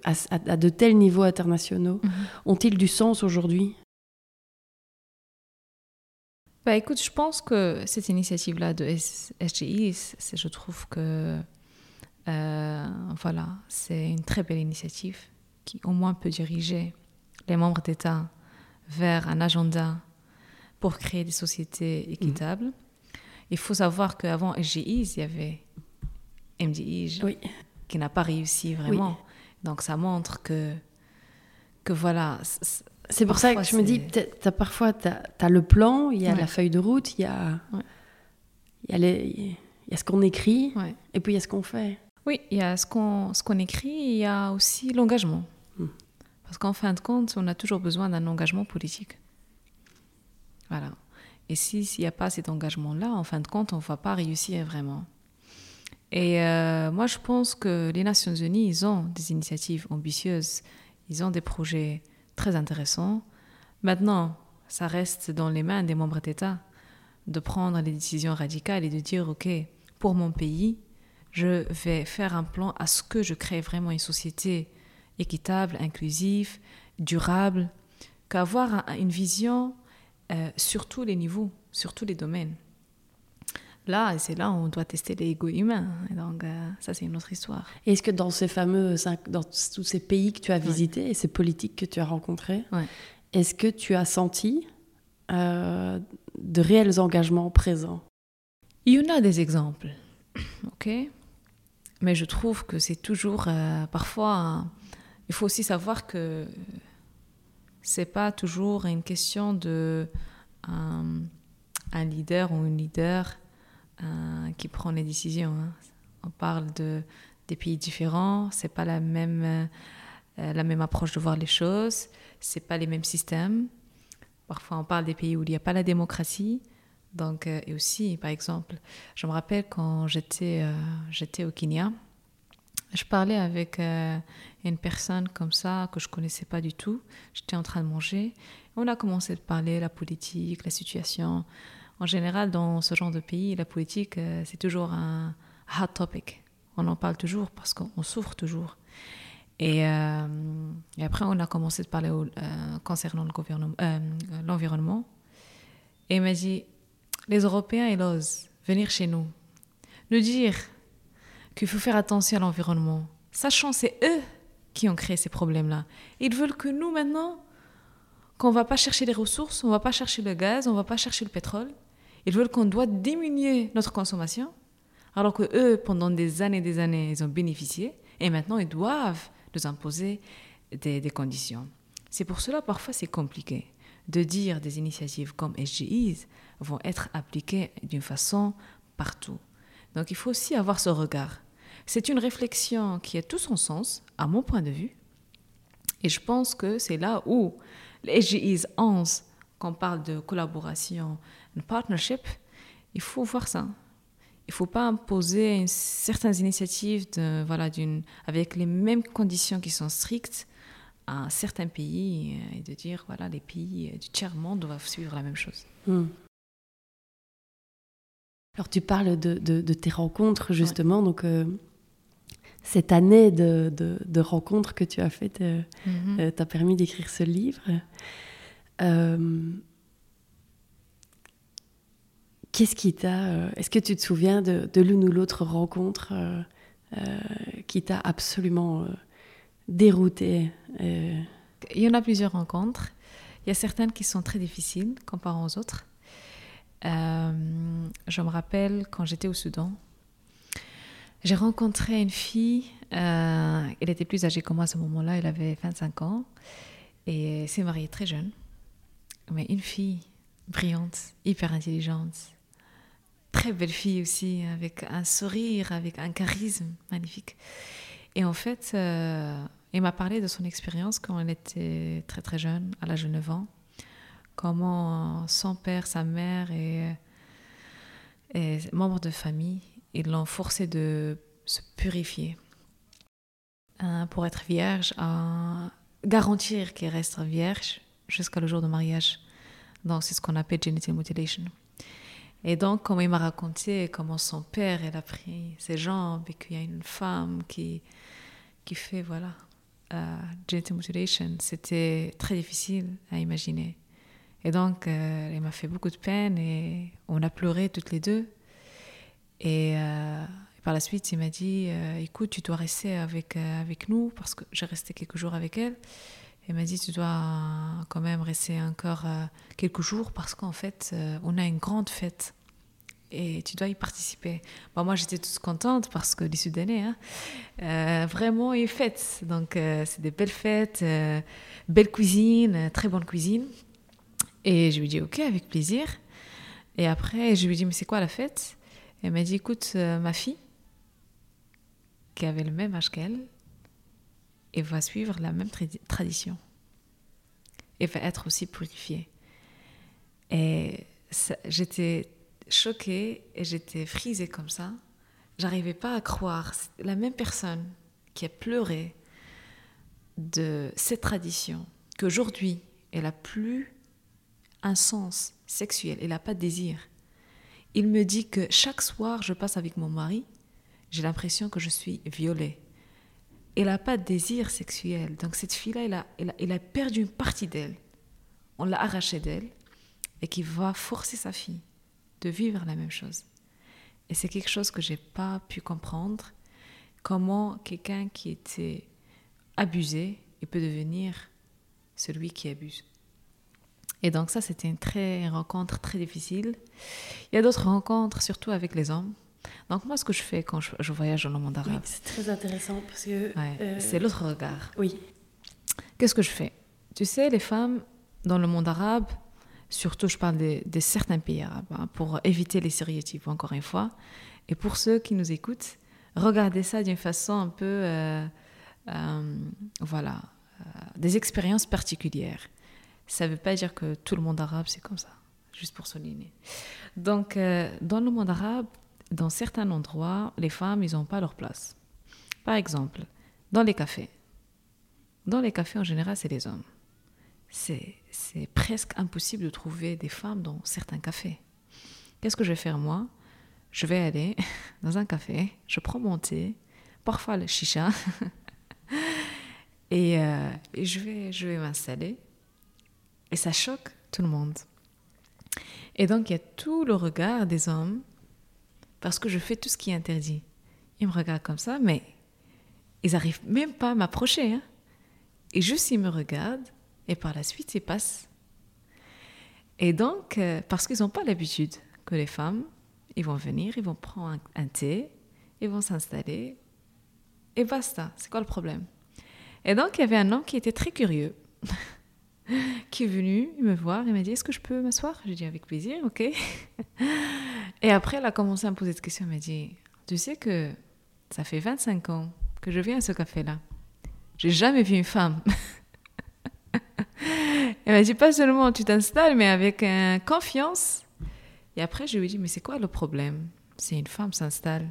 Speaker 3: à, de tels niveaux internationaux,
Speaker 1: Mhm.
Speaker 3: ont-ils du sens aujourd'hui?
Speaker 1: Bah écoute, je pense que cette initiative-là de SGI, je trouve que euh, voilà, c'est une très belle initiative qui au moins peut diriger les membres d'État vers un agenda pour créer des sociétés équitables. Il faut savoir qu'avant SGI, il y avait MDI
Speaker 3: Oui.
Speaker 1: qui n'a pas réussi vraiment. Donc ça montre que, que voilà,
Speaker 3: C'est pour ça que je me dis, t'as parfois, tu as, le plan, il y a
Speaker 1: Ouais.
Speaker 3: la feuille de route, il y a,
Speaker 1: Ouais.
Speaker 3: il y a, les- il y a ce qu'on écrit,
Speaker 1: ouais.
Speaker 3: et puis il y a ce qu'on fait.
Speaker 1: Oui, il y a ce qu'on écrit, il y a aussi l'engagement.
Speaker 3: Hmm.
Speaker 1: Parce qu'en fin de compte, on a toujours besoin d'un engagement politique. Voilà. Et si- s'il n'y a pas cet engagement-là, en fin de compte, on ne va pas réussir vraiment. Et euh, moi, je pense que les Nations Unies, ils ont des initiatives ambitieuses, ils ont des projets très intéressants. Maintenant, ça reste dans les mains des membres d'État de prendre des décisions radicales et de dire, OK, pour mon pays, je vais faire un plan à ce que je crée vraiment une société équitable, inclusive, durable, qu'avoir un- une vision euh, sur tous les niveaux, sur tous les domaines. Là, c'est là où on doit tester l'ego humain. Et donc, euh, ça, c'est une autre histoire.
Speaker 3: Est-ce que dans ces fameux, dans tous ces pays que tu as
Speaker 1: Ouais.
Speaker 3: visités et ces politiques que tu as rencontrés,
Speaker 1: Ouais.
Speaker 3: est-ce que tu as senti euh, de réels engagements présents?
Speaker 1: Il y en a des exemples, ok? Mais je trouve que c'est toujours, euh, parfois, il faut aussi savoir que c'est pas toujours une question de un leader ou une leader euh, qui prend les décisions. hein. On parle de des pays différents, c'est pas la même euh, la même approche de voir les choses, c'est pas les mêmes systèmes. Parfois, on parle des pays où il n'y a pas la démocratie. Donc, euh, et aussi, par exemple, je me rappelle quand j'étais euh, j'étais au Kenya, je parlais avec euh, une personne comme ça que je connaissais pas du tout. J'étais en train de manger. On a commencé de parler la politique, la situation. En général, dans ce genre de pays, la politique, c'est toujours un hot topic. On en parle toujours parce qu'on souffre toujours. Et, après, on a commencé de parler concernant l'environnement. et il m'a dit, les Européens, ils osent venir chez nous, nous dire qu'il faut faire attention à l'environnement, sachant c'est eux qui ont créé ces problèmes-là. Ils veulent que nous, maintenant, qu'on va pas chercher les ressources, on va pas chercher le gaz, on va pas chercher le pétrole. Ils veulent qu'on doit diminuer notre consommation Alors que eux, pendant des années et des années, ils ont bénéficié et maintenant ils doivent nous imposer des, des conditions. C'est pour cela parfois c'est compliqué de dire des initiatives comme SGIs vont être appliquées d'une façon partout. Donc il faut aussi avoir ce regard. C'est une réflexion qui a tout son sens, à mon point de vue. Et je pense que c'est là où les SGIs 11, quand on parle de collaboration, de partnership, il faut voir ça. Il ne faut pas imposer certaines initiatives de, voilà, avec les mêmes conditions qui sont strictes à certains pays et de dire voilà les pays du tiers monde doivent suivre la même chose. Hmm.
Speaker 3: Alors tu parles de, de, tes rencontres justement, donc euh, cette année de, de, rencontres que tu as faites euh, mhm. euh, t'a permis d'écrire ce livre. Qu'est-ce qui t'a... Est-ce que tu te souviens de, l'une ou l'autre rencontre qui t'a absolument dérouté
Speaker 1: Il y en a plusieurs rencontres. Il y a certaines qui sont très difficiles comparant aux autres. Euh, je me rappelle quand j'étais au Soudan, j'ai rencontré une fille, euh, elle était plus âgée que moi à ce moment-là, elle avait 25 ans, et s'est mariée très jeune. Mais une fille brillante, hyper intelligente, très belle fille aussi, avec un sourire, avec un charisme magnifique. Et en fait, euh, elle m'a parlé de son expérience quand elle était très très jeune, à l'âge de 9 ans comment son père, sa mère et, et membres de famille, ils l'ont forcé de se purifier hein, pour être vierge, à garantir qu'elle reste vierge jusqu'à le jour de mariage. Donc c'est ce qu'on appelle genital mutilation. Et donc, comme il m'a raconté comment son père, a pris ses jambes et qu'il y a une femme qui, qui fait, voilà, euh, genital mutilation, c'était très difficile à imaginer. Et donc, euh, elle m'a fait beaucoup de peine et on a pleuré toutes les deux. Et, euh, par la suite, il m'a dit euh, Écoute, tu dois rester avec, avec nous parce que j'ai resté quelques jours avec elle. Elle m'a dit Tu dois quand même rester encore quelques jours parce qu'en fait, on a une grande fête et tu dois y participer. Bon, moi, j'étais toute contente parce que les Soudanais, hein, vraiment, ils fêtent. Donc, c'est des belles fêtes, belle cuisine, très bonne cuisine. Et je lui dis ok, avec plaisir. Et après, je lui dis mais c'est quoi la fête? Elle m'a dit écoute, euh, ma fille, qui avait le même âge qu'elle, et va suivre la même tradition. Et va être aussi purifiée. Et j'étais choquée et j'étais frisée comme ça. J'arrivais pas à croire. La même personne qui a pleuré de cette tradition, qu'aujourd'hui, elle a plus un sens sexuel, il n'a pas de désir. Il me dit que chaque soir, je passe avec mon mari, j'ai l'impression que je suis violée. Elle n'a pas de désir sexuel. Donc cette fille-là, elle a, a, perdu une partie d'elle. On l'a arrachée d'elle et qui va forcer sa fille de vivre la même chose. Et c'est quelque chose que j'ai pas pu comprendre. Comment quelqu'un qui était abusé il peut devenir celui qui abuse. Et donc ça, c'était une, très, rencontre très difficile. Il y a d'autres rencontres, surtout avec les hommes. Donc moi, ce que je fais quand je, voyage dans le monde arabe...
Speaker 3: c'est très intéressant parce que...
Speaker 1: Euh, c'est l'autre regard.
Speaker 3: Oui.
Speaker 1: Qu'est-ce que je fais? Tu sais, les femmes dans le monde arabe, surtout je parle de, certains pays arabes, hein, pour éviter les stéréotypes, encore une fois, et pour ceux qui nous écoutent, regardez ça d'une façon un peu... Euh, euh, voilà, des expériences particulières ça ne veut pas dire que tout le monde arabe, c'est comme ça, juste pour souligner. Donc, euh, dans le monde arabe, dans certains endroits, les femmes, ils n'ont pas leur place. Par exemple, dans les cafés. Dans les cafés, en général, c'est les hommes. C'est presque impossible de trouver des femmes dans certains cafés. Qu'est-ce que je vais faire moi? Je vais aller dans un café, je prends mon thé, parfois le chicha, et, euh, et je vais m'installer et ça choque tout le monde. Et donc, il y a tout le regard des hommes, parce que je fais tout ce qui est interdit. Ils me regardent comme ça, mais ils n'arrivent même pas à m'approcher. Hein. Et juste, ils me regardent, et par la suite, ils passent. Et donc, euh, parce qu'ils n'ont pas l'habitude que les femmes, ils vont venir, ils vont prendre un, un thé, ils vont s'installer, et basta. C'est quoi le problème? Et donc, il y avait un homme qui était très curieux, qui est venu me voir et m'a dit Est-ce que je peux m'asseoir? J'ai dit Avec plaisir, ok. et après, elle a commencé à me poser des questions. Elle m'a dit Tu sais que ça fait 25 ans que je viens à ce café-là. J'ai jamais vu une femme. elle m'a dit Pas seulement tu t'installes, mais avec euh, confiance. Et après, je lui ai dit Mais c'est quoi le problème? C'est une femme s'installe.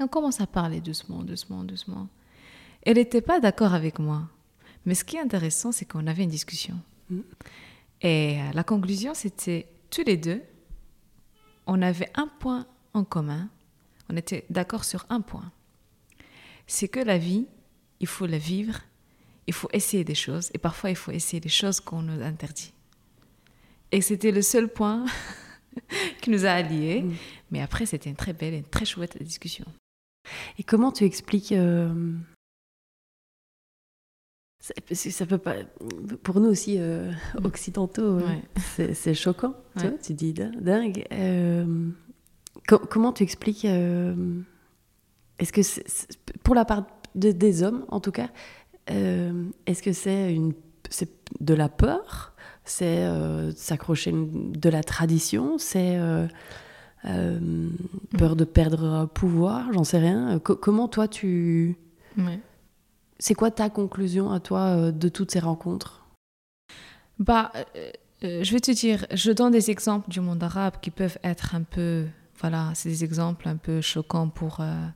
Speaker 1: On commence à parler doucement, doucement, doucement. Elle n'était pas d'accord avec moi. Mais ce qui est intéressant, c'est qu'on avait une discussion.
Speaker 3: Mm.
Speaker 1: Et euh, la conclusion, c'était tous les deux, on avait un point en commun. On était d'accord sur un point. C'est que la vie, il faut la vivre, il faut essayer des choses, et parfois il faut essayer des choses qu'on nous interdit. Et c'était le seul point qui nous a alliés.
Speaker 3: Mm.
Speaker 1: Mais après, c'était une très belle et une très chouette discussion.
Speaker 3: Et comment tu expliques euh, ça, peut pas. Pour nous aussi euh, occidentaux, euh,
Speaker 1: Ouais.
Speaker 3: c'est- choquant. Tu,
Speaker 1: Ouais.
Speaker 3: vois, tu dis din- dingue. Euh, co- comment tu expliques euh, Est-ce que pour la part de- des hommes, en tout cas, est-ce que c'est une c'est de la peur? C'est s'accrocher de la tradition? C'est euh, peur de perdre pouvoir? J'en sais rien. Co- comment toi tu
Speaker 1: Ouais.
Speaker 3: C'est quoi ta conclusion à toi euh, de toutes ces rencontres?
Speaker 1: Bah, euh, euh, je vais te dire, je donne des exemples du monde arabe qui peuvent être un peu, voilà, c'est des exemples un peu choquants pour, euh,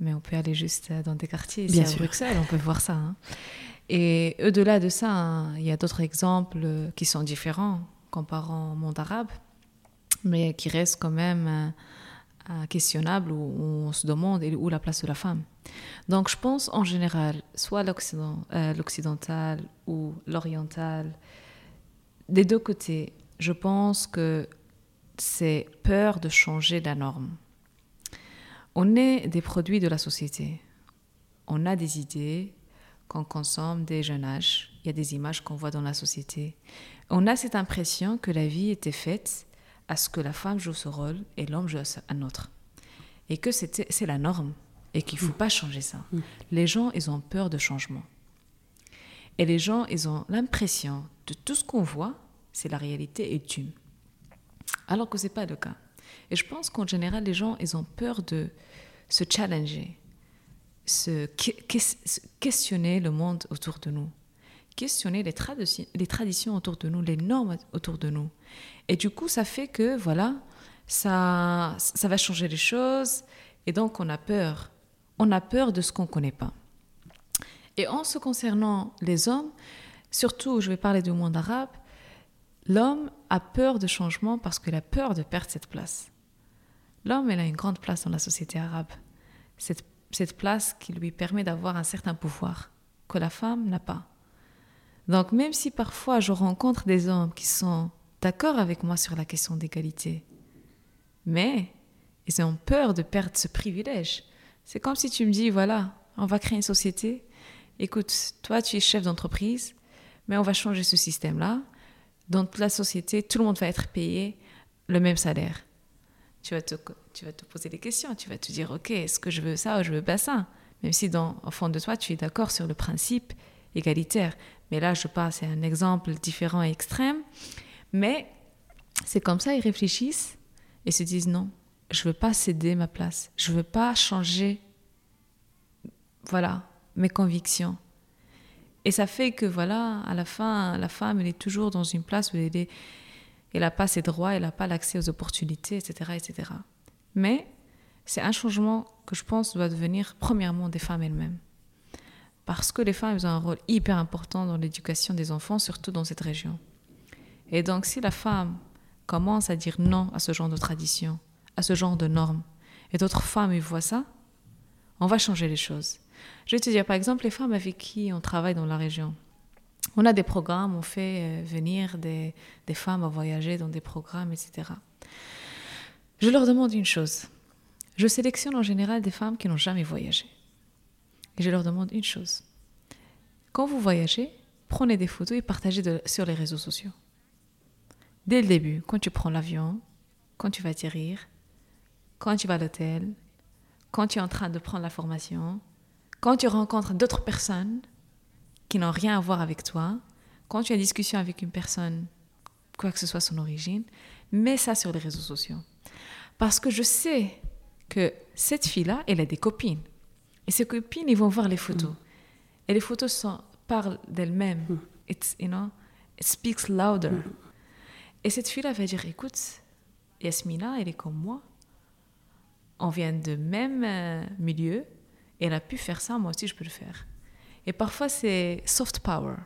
Speaker 1: mais on peut aller juste dans des quartiers ici
Speaker 3: Bien
Speaker 1: à
Speaker 3: sûr.
Speaker 1: Bruxelles, on peut voir ça. hein. Et au-delà de ça, hein, il y a d'autres exemples qui sont différents comparant au monde arabe, mais qui restent quand même euh, questionnables où, où on se demande où la place de la femme? Donc je pense en général, soit euh, l'occidental ou l'oriental, des deux côtés, je pense que c'est peur de changer la norme. On est des produits de la société. On a des idées qu'on consomme dès jeune âge. Il y a des images qu'on voit dans la société. On a cette impression que la vie était faite à ce que la femme joue ce rôle et l'homme joue un autre. Et que c'est la norme et qu'il ne faut pas changer ça.
Speaker 3: Mm.
Speaker 1: Les gens, ils ont peur de changement. Et les gens, ils ont l'impression de tout ce qu'on voit, c'est la réalité et tu. Alors que ce n'est pas le cas. Et je pense qu'en général, les gens, ils ont peur de se challenger, se, que- que- se questionner le monde autour de nous, questionner les, traditions- les traditions autour de nous, les normes autour de nous. Et du coup, ça fait que, voilà, ça, ça va changer les choses. Et donc, on a peur. On a peur de ce qu'on ne connaît pas. Et en ce concernant les hommes, surtout, je vais parler du monde arabe, l'homme a peur de changement parce qu'il a peur de perdre cette place. L'homme, il a une grande place dans la société arabe. Cette place qui lui permet d'avoir un certain pouvoir que la femme n'a pas. Donc même si parfois je rencontre des hommes qui sont d'accord avec moi sur la question d'égalité, mais ils ont peur de perdre ce privilège. C'est comme si tu me dis, voilà, on va créer une société. Écoute, toi, tu es chef d'entreprise, mais on va changer ce système-là. Dans toute la société, tout le monde va être payé le même salaire. Tu vas te, tu vas te poser des questions. Tu vas te dire, OK, est-ce que je veux ça ou je veux pas ça? Même si, dans, au fond de toi, tu es d'accord sur le principe égalitaire. Mais là, je parle, c'est un exemple différent et extrême. Mais c'est comme ça, ils réfléchissent et se disent, non, je veux pas céder ma place. Je veux pas changer, voilà, mes convictions. Et ça fait que, voilà, à la fin, la femme, elle est toujours dans une place où elle n'a pas ses droits, elle n'a pas l'accès aux opportunités, etc. etc. Mais c'est un changement que je pense doit devenir premièrement des femmes elles-mêmes. Parce que les femmes elles ont un rôle hyper important dans l'éducation des enfants, surtout dans cette région. Et donc si la femme commence à dire non à ce genre de tradition, à ce genre de normes, et d'autres femmes ils voient ça, on va changer les choses. Je vais te dire, par exemple, les femmes avec qui on travaille dans la région, on a des programmes, on fait euh, venir des, des, femmes à voyager dans des programmes, etc. Je leur demande une chose. Je sélectionne en général des femmes qui n'ont jamais voyagé. Et je leur demande une chose. Quand vous voyagez, prenez des photos et partagez sur les réseaux sociaux. Dès le début, quand tu prends l'avion, quand tu vas atterrir, quand tu vas à l'hôtel, quand tu es en train de prendre la formation, quand tu rencontres d'autres personnes qui n'ont rien à voir avec toi, quand tu as une discussion avec une personne, quoi que ce soit son origine, mets ça sur les réseaux sociaux. Parce que je sais que cette fille-là, elle a des copines. Et ces copines, ils vont voir les photos. Et les photos sont, parlent d'elles-mêmes.
Speaker 3: Mm.
Speaker 1: It's, you know, it speaks louder.
Speaker 3: Mm.
Speaker 1: Et cette fille-là va dire, écoute, Yasmina, elle est comme moi. On vient de même euh, milieu. Elle a pu faire ça, moi aussi je peux le faire. Et parfois c'est soft power.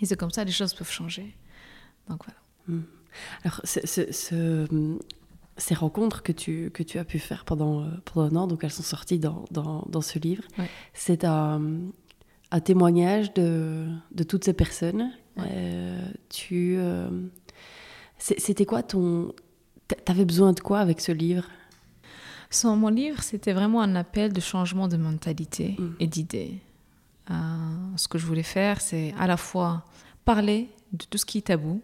Speaker 1: Et c'est comme ça les choses peuvent changer. Donc voilà.
Speaker 3: Alors, ce- ce- ce- ces rencontres que tu, que tu as pu faire pendant, euh, pendant un an, donc elles sont sorties dans, dans, dans ce livre,
Speaker 1: Ouais.
Speaker 3: c'est un, un témoignage de, de toutes ces personnes.
Speaker 1: Ouais.
Speaker 3: Euh, tu, euh, c'était quoi ton... t'a- T'avais besoin de quoi avec ce livre?
Speaker 1: Sans mon livre, c'était vraiment un appel de changement de mentalité
Speaker 3: Mm.
Speaker 1: et d'idées. Euh, ce que je voulais faire, c'est à la fois parler de tout ce qui est tabou.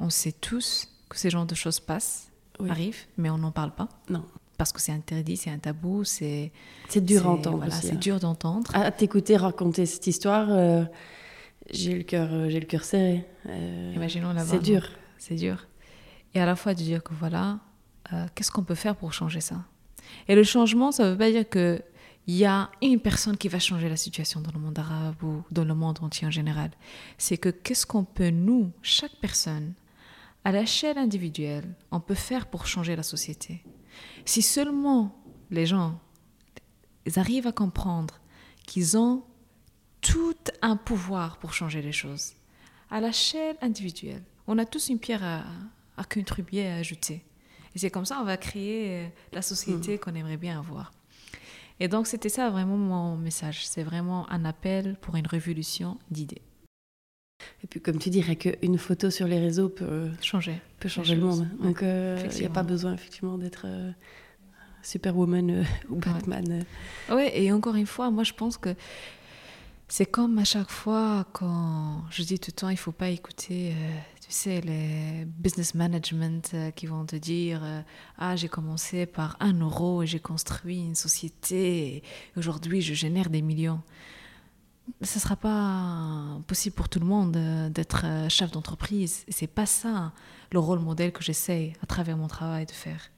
Speaker 1: On sait tous que ces genres de choses passent,
Speaker 3: Oui.
Speaker 1: arrivent, mais on n'en parle pas.
Speaker 3: Non.
Speaker 1: Parce que c'est interdit, c'est un tabou, c'est
Speaker 3: C'est dur à entendre
Speaker 1: voilà, c'est
Speaker 3: hein.
Speaker 1: dur d'entendre.
Speaker 3: À t'écouter raconter cette histoire, euh, j'ai le cœur, euh, j'ai le cœur serré. Euh,
Speaker 1: Imaginons l'avoir.
Speaker 3: c'est dur.
Speaker 1: C'est dur. Et à la fois de dire que voilà, euh, qu'est-ce qu'on peut faire pour changer ça? Et le changement, ça ne veut pas dire que il y a une personne qui va changer la situation dans le monde arabe ou dans le monde entier en général. C'est que qu'est-ce qu'on peut, nous, chaque personne, à l'échelle individuelle, on peut faire pour changer la société? Si seulement les gens arrivent à comprendre qu'ils ont tout un pouvoir pour changer les choses, à l'échelle individuelle, on a tous une pierre à, à contribuer, à ajouter. Et c'est comme ça on va créer euh, la société qu'on aimerait bien avoir. Et donc c'était ça vraiment mon message. C'est vraiment un appel pour une révolution d'idées.
Speaker 3: Et puis, comme tu dirais qu'une photo sur les réseaux peut,
Speaker 1: Changer.
Speaker 3: peut changer le monde.
Speaker 1: ouais.
Speaker 3: Donc, euh, il n'y a pas besoin, effectivement, d'être euh, Superwoman euh, ou Batman. euh.
Speaker 1: Ouais, et encore une fois, moi je pense que c'est comme à chaque fois quand je dis tout le temps, il faut pas écouter, euh, sais, les business management euh, qui vont te dire euh, Ah, j'ai commencé par un euro et j'ai construit une société aujourd'hui je génère des millions. Ce ne sera pas possible pour tout le monde euh, d'être chef d'entreprise. C'est pas ça le rôle modèle que j'essaie à travers mon travail de faire.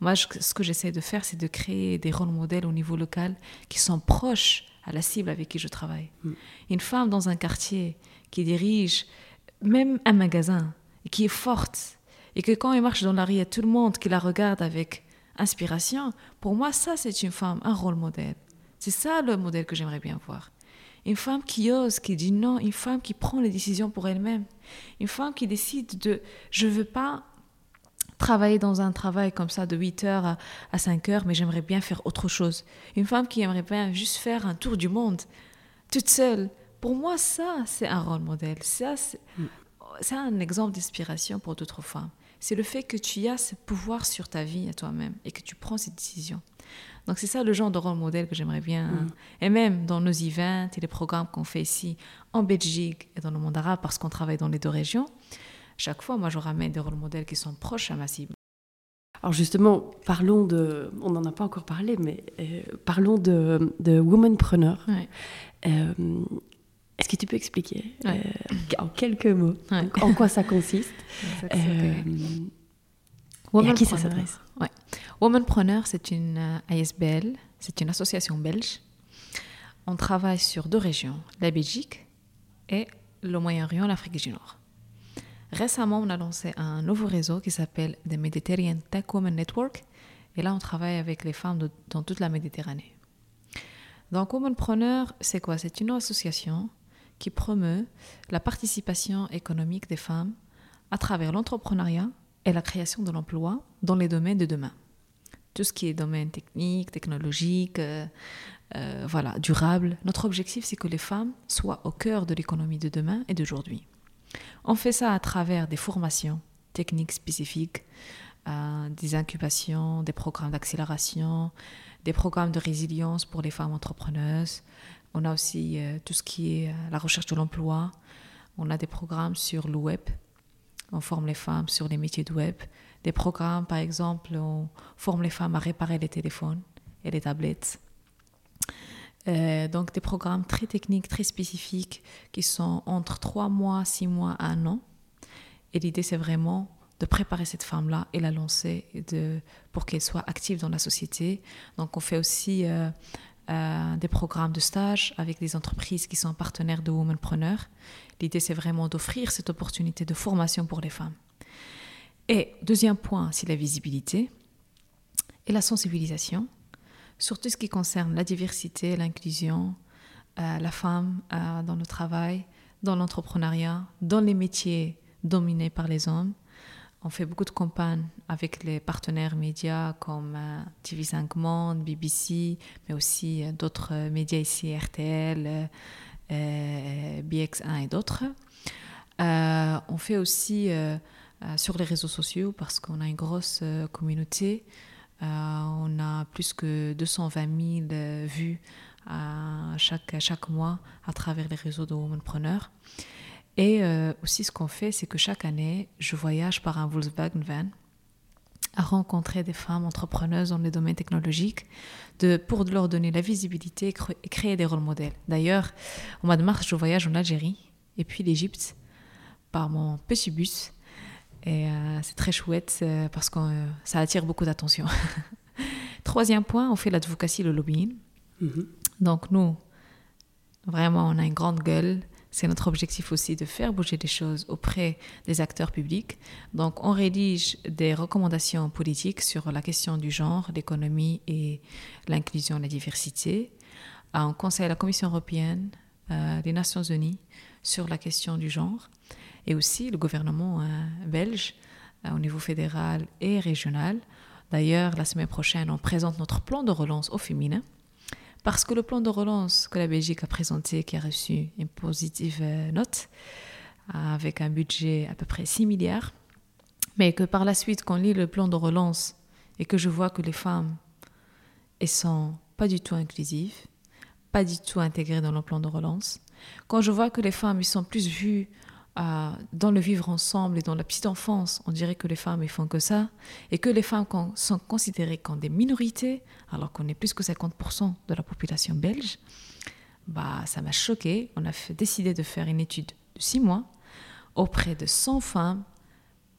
Speaker 1: Moi, je- ce que j'essaie de faire, c'est de créer des rôles modèles au niveau local qui sont proches à la cible avec qui je travaille. Une femme dans un quartier qui dirige même un magasin, qui est forte, et que quand elle marche dans la rue, il y a tout le monde qui la regarde avec inspiration, pour moi, ça, c'est une femme, un rôle modèle. C'est ça le modèle que j'aimerais bien voir. Une femme qui ose, qui dit non, une femme qui prend les décisions pour elle-même, une femme qui décide de je veux pas travailler dans un travail comme ça de 8 heures à, à 5 heures, mais j'aimerais bien faire autre chose. Une femme qui aimerait bien juste faire un tour du monde, toute seule. Pour moi, ça, c'est un rôle modèle. Ça, c'est c'est un exemple d'inspiration pour d'autres femmes. C'est le fait que tu as ce pouvoir sur ta vie à toi-même et que tu prends ces décisions. Donc c'est ça le genre de rôle modèle que j'aimerais bien. hein. Et même dans nos events et les programmes qu'on fait ici en Belgique et dans le monde arabe, parce qu'on travaille dans les deux régions, chaque fois, moi, je ramène des rôles modèles qui sont proches à ma cible.
Speaker 3: Alors, justement, parlons de. On n'en a pas encore parlé, mais euh, parlons de, de Womanpreneur.
Speaker 1: Ouais.
Speaker 3: Euh, Est-ce que tu peux expliquer
Speaker 1: Ouais.
Speaker 3: euh, en quelques mots
Speaker 1: Ouais.
Speaker 3: en quoi ça consiste euh, et à qui ça s'adresse
Speaker 1: Ouais. Womanpreneur, c'est une euh, ASBL, c'est une association belge. On travaille sur deux régions, la Belgique et le Moyen-Orient, l'Afrique du Nord. Récemment, on a lancé un nouveau réseau qui s'appelle The Mediterranean Tech Women Network. Et là, on travaille avec les femmes de- dans toute la Méditerranée. Donc, Womanpreneur, c'est quoi? C'est une association qui promeut la participation économique des femmes à travers l'entrepreneuriat et la création de l'emploi dans les domaines de demain. Tout ce qui est domaine technique, technologique, euh, euh, voilà, durable. Notre objectif, c'est que les femmes soient au cœur de l'économie de demain et d'aujourd'hui. On fait ça à travers des formations techniques spécifiques, euh, des incubations, des programmes d'accélération, des programmes de résilience pour les femmes entrepreneuses. On a aussi euh, tout ce qui est euh, la recherche de l'emploi. On a des programmes sur le web. On forme les femmes sur les métiers de web, des programmes, par exemple, on forme les femmes à réparer les téléphones et les tablettes. Euh, donc des programmes très techniques, très spécifiques, qui sont entre trois mois, six mois, un an. Et l'idée, c'est vraiment de préparer cette femme-là et la lancer pour qu'elle soit active dans la société. Donc on fait aussi euh, des programmes de stage avec des entreprises qui sont partenaires de Womenpreneur. L'idée, c'est vraiment d'offrir cette opportunité de formation pour les femmes. Et deuxième point, c'est la visibilité et la sensibilisation sur tout ce qui concerne la diversité, l'inclusion, euh, la femme euh, dans le travail, dans l'entrepreneuriat, dans les métiers dominés par les hommes. On fait beaucoup de campagnes avec les partenaires médias comme euh, TV5 Monde, BBC, mais aussi d'autres médias ici, RTL, BX1 et d'autres. on fait aussi sur les réseaux sociaux parce qu'on a une grosse communauté euh, on a plus que 220 000 vues chaque mois à travers les réseaux de Womanpreneurs. Et euh, aussi, ce qu'on fait, c'est que chaque année, je voyage par un Volkswagen van à rencontrer des femmes entrepreneuses dans les domaines technologiques de, pour leur donner la visibilité et créer des rôles modèles. D'ailleurs, au mois de mars, je voyage en Algérie et puis l'Égypte par mon petit bus et euh, c'est très chouette euh, parce que euh, ça attire beaucoup d'attention. Troisième point, on fait l'advocacy, le lobbying. Mhm. Donc nous, vraiment, on a une grande gueule. C'est notre objectif aussi de faire bouger les choses auprès des acteurs publics. Donc on rédige des recommandations politiques sur la question du genre, l'économie et l'inclusion, la diversité. On conseille la Commission européenne, les Nations unies sur la question du genre et aussi le gouvernement euh, belge euh, au niveau fédéral et régional. D'ailleurs, la semaine prochaine, on présente notre plan de relance au féminin. Parce que le plan de relance que la Belgique a présenté, qui a reçu une positive euh, note, avec un budget à peu près 6 milliards, mais que par la suite, quand on lit le plan de relance et que je vois que les femmes ne sont pas du tout inclusives, pas du tout intégrées dans le plan de relance, quand je vois que les femmes sont plus vues dans le vivre ensemble et dans la petite enfance, on dirait que les femmes ne font que ça, et que les femmes sont considérées comme des minorités, alors qu'on est plus que 50% de la population belge, bah, ça m'a choqué. On a décidé de faire une étude de six mois auprès de 100 femmes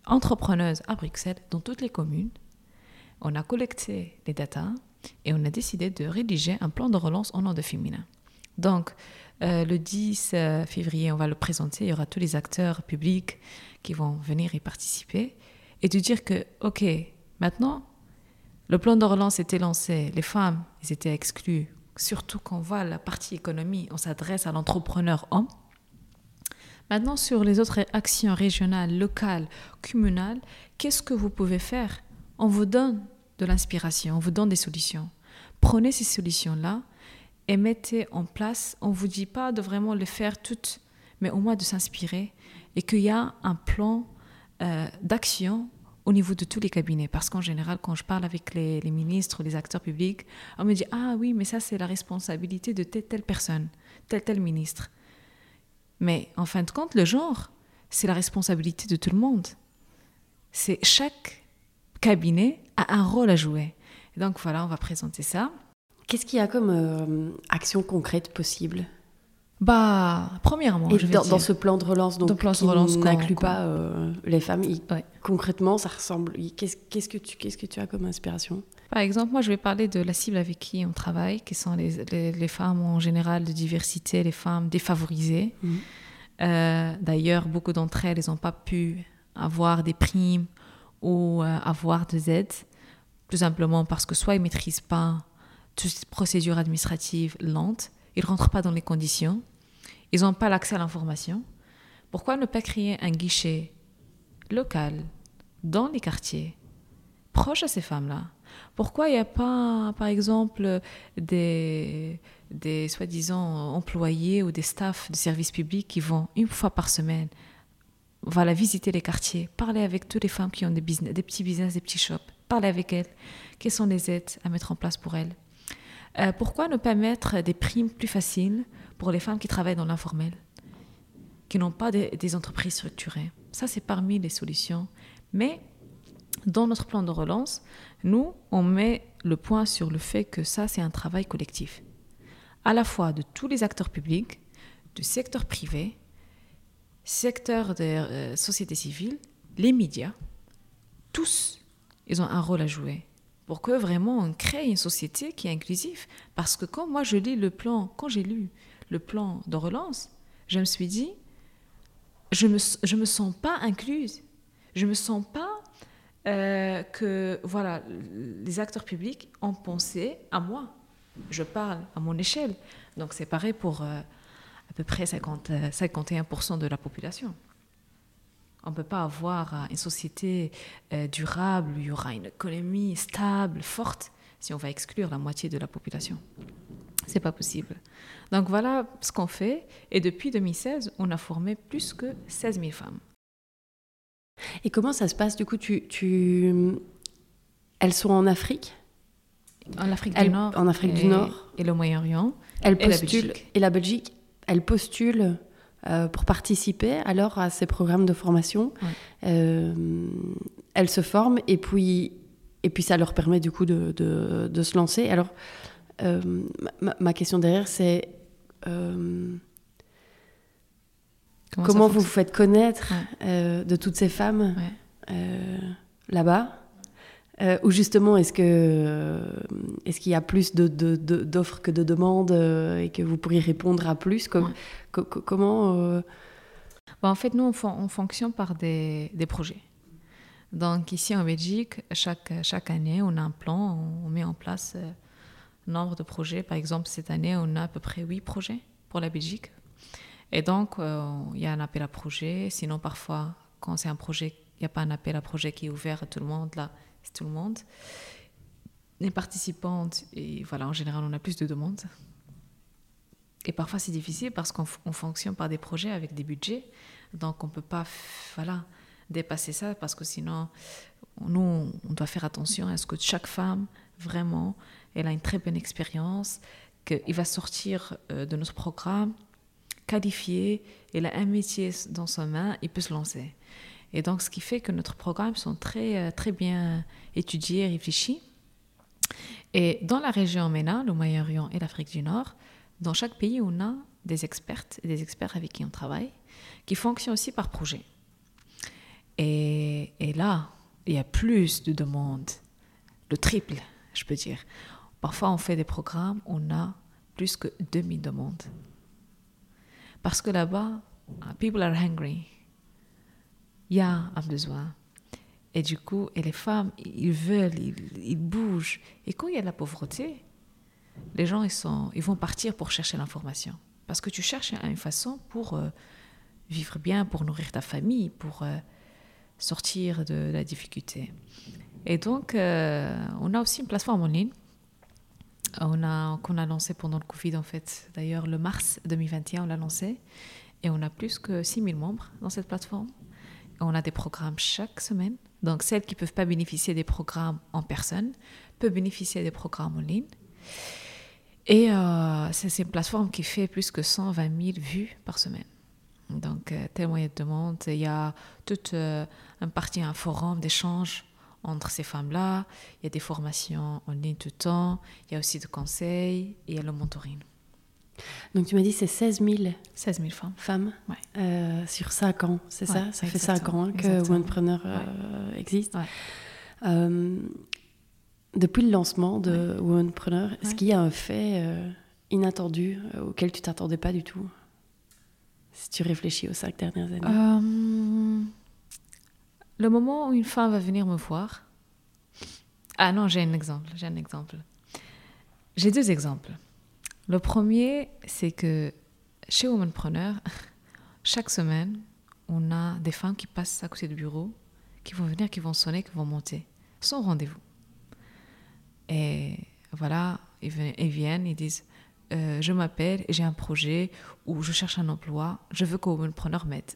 Speaker 1: entrepreneuses à Bruxelles, dans toutes les communes. On a collecté les datas et on a décidé de rédiger un plan de relance en nom de féminin. Donc, euh, le 10 euh, février, on va le présenter. Il y aura tous les acteurs publics qui vont venir y participer. Et de dire que, OK, maintenant, le plan de relance était lancé, les femmes, elles étaient exclues. Surtout quand on voit la partie économie, on s'adresse à l'entrepreneur homme. Maintenant, sur les autres actions régionales, locales, communales, qu'est-ce que vous pouvez faire? On vous donne de l'inspiration, on vous donne des solutions. Prenez ces solutions-là et mettez en place, on ne vous dit pas de vraiment les faire toutes, mais au moins de s'inspirer et qu'il y a un plan euh, d'action au niveau de tous les cabinets. Parce qu'en général, quand je parle avec les, ministres ou les acteurs publics, on me dit Ah oui, mais ça, c'est la responsabilité de telle, telle personne, tel, tel ministre. Mais en fin de compte, le genre, c'est la responsabilité de tout le monde. C'est chaque cabinet a un rôle à jouer. donc voilà, on va présenter ça.
Speaker 3: Qu'est-ce qu'il y a comme euh, action concrète possible?
Speaker 1: Bah, premièrement,
Speaker 3: je vais dans, dans, ce plan de relance, donc plan qui n'inclut pas euh, les femmes. Concrètement, ça ressemble. Qu'est-ce que tu qu'est-ce que tu as comme inspiration?
Speaker 1: Par exemple, moi, je vais parler de la cible avec qui on travaille, qui sont les, les, femmes en général de diversité, les femmes défavorisées. Mhm. Euh, d'ailleurs, beaucoup d'entre elles, n'ont pas pu avoir des primes ou avoir des aides, tout simplement parce que soit ils maîtrisent pas toutes ces procédures administratives lentes, ils ne rentrent pas dans les conditions, ils n'ont pas l'accès à l'information. Pourquoi ne pas créer un guichet local dans les quartiers, proche à ces femmes-là? Pourquoi il n'y a pas, par exemple, des, des soi-disant employés ou des staffs de services publics qui vont une fois par semaine voilà, visiter les quartiers, parler avec toutes les femmes qui ont business, des petits business, des petits shops, parler avec elles? Quelles sont les aides à mettre en place pour elles? Euh, pourquoi ne pas mettre des primes plus faciles pour les femmes qui travaillent dans l'informel, qui n'ont pas des, entreprises structurées? Ça, c'est parmi les solutions. Mais dans notre plan de relance, nous, on met le point sur le fait que ça, c'est un travail collectif. À la fois de tous les acteurs publics, du secteur privé, secteur des euh, sociétés civiles, les médias, tous, ils ont un rôle à jouer pour que vraiment on crée une société qui est inclusive. Parce que quand moi je lis le plan, quand j'ai lu le plan de relance, je me suis dit, je me, je me sens pas incluse. Je me sens pas euh, que voilà, les acteurs publics ont pensé à moi. Je parle à mon échelle. Donc c'est pareil pour euh, à peu près 50, 51% de la population. On ne peut pas avoir euh, une société durable où il y aura une économie stable, forte, si on va exclure la moitié de la population. C'est pas possible. Donc voilà ce qu'on fait. Et depuis 2016, on a formé plus que 16 000 femmes.
Speaker 3: Et comment ça se passe? Du coup, tu, tu... elles sont en Afrique?
Speaker 1: En Afrique du Nord.
Speaker 3: En Afrique et, du Nord.
Speaker 1: Et le Moyen-Orient.
Speaker 3: Elles postulent. Et la Belgique. Elles postulent euh, pour participer alors à ces programmes de formation. Euh, elles se forment et puis, et puis ça leur permet du coup de, de, de se lancer. Alors, euh, ma, ma, question derrière, c'est Comment, vous vous faites connaître de toutes ces femmes là-bas? Euh, Ou justement, est-ce que est-ce qu'il y a plus d'offres que de demandes et que vous pourriez répondre à plus? Comment
Speaker 1: bah, En fait, nous, on, fonctionne par des, des, projets. Donc ici en Belgique, chaque, chaque année, on a un plan, on, met en place un nombre de projets. Par exemple, cette année, on a à peu près huit projets pour la Belgique et donc, euh, il y a un appel à projet. Sinon, parfois, quand c'est un projet, il n'y a pas un appel à projet qui est ouvert à tout le monde. Là, c'est tout le monde. Les participantes, et voilà, en général, on a plus de demandes. Et parfois, c'est difficile parce qu'on fonctionne par des projets avec des budgets. Donc, on ne peut pas voilà, dépasser ça parce que sinon, nous, on doit faire attention à ce que chaque femme, vraiment, elle a une très bonne expérience, qu'il va sortir euh, de notre programme qualifié, il a un métier dans sa main, il peut se lancer. Et donc, ce qui fait que nos programmes sont très, euh, très bien étudiés, réfléchis. Et dans la région MENA, le Moyen-Orient et l'Afrique du Nord, dans chaque pays, on a des expertes et des experts avec qui on travaille, qui fonctionnent aussi par projet. Et, et là, il y a plus de demandes, le triple, je peux dire. Parfois, on fait des programmes, on a plus que 2000 demandes. Parce que là-bas, uh, people are hungry. Il y a un besoin. Et du coup, et les femmes, ils veulent, ils, bougent. Et quand il y a de la pauvreté, les gens, ils, sont, ils vont partir pour chercher l'information. Parce que tu cherches une façon pour euh, vivre bien, pour nourrir ta famille, pour euh, sortir de la difficulté. Et donc, euh, on a aussi une plateforme en ligne on a, qu'on a lancé pendant le Covid, en fait. D'ailleurs, le mars 2021, on l'a lancé. Et on a plus que 6000 membres dans cette plateforme. On a des programmes chaque semaine. Donc, celles qui ne peuvent pas bénéficier des programmes en personne peuvent bénéficier des programmes en ligne. Et euh, c'est une plateforme qui fait plus que 120 000 vues par semaine. Donc, euh, tellement il y a de demandes. Il y a toute euh, un partie, un forum d'échange entre ces femmes-là. Il y a des formations en ligne tout le temps. Il y a aussi des conseils et il y a le mentoring.
Speaker 3: Donc tu m'as dit c'est 16 000
Speaker 1: 16 000 femmes.
Speaker 3: Femmes
Speaker 1: ouais.
Speaker 3: euh, sur 5 ans, c'est ça? Ça fait 5 ans que Onepreneur euh, existe. Euh, depuis le lancement de Onepreneur, est-ce qu'il y a un fait inattendu auquel tu t'attendais pas du tout? Si tu réfléchis aux 5 dernières années.
Speaker 1: Le moment où une femme va venir me voir. Ah non, j'ai un exemple. J'ai un exemple. J'ai deux exemples. Le premier, c'est que chez Womanpreneur, chaque semaine, on a des femmes qui passent à côté du bureau, qui vont venir, qui vont sonner, qui vont monter, sans rendez-vous. Et voilà, ils viennent, ils disent euh, Je m'appelle j'ai un projet ou je cherche un emploi, je veux que Womanpreneur m'aide.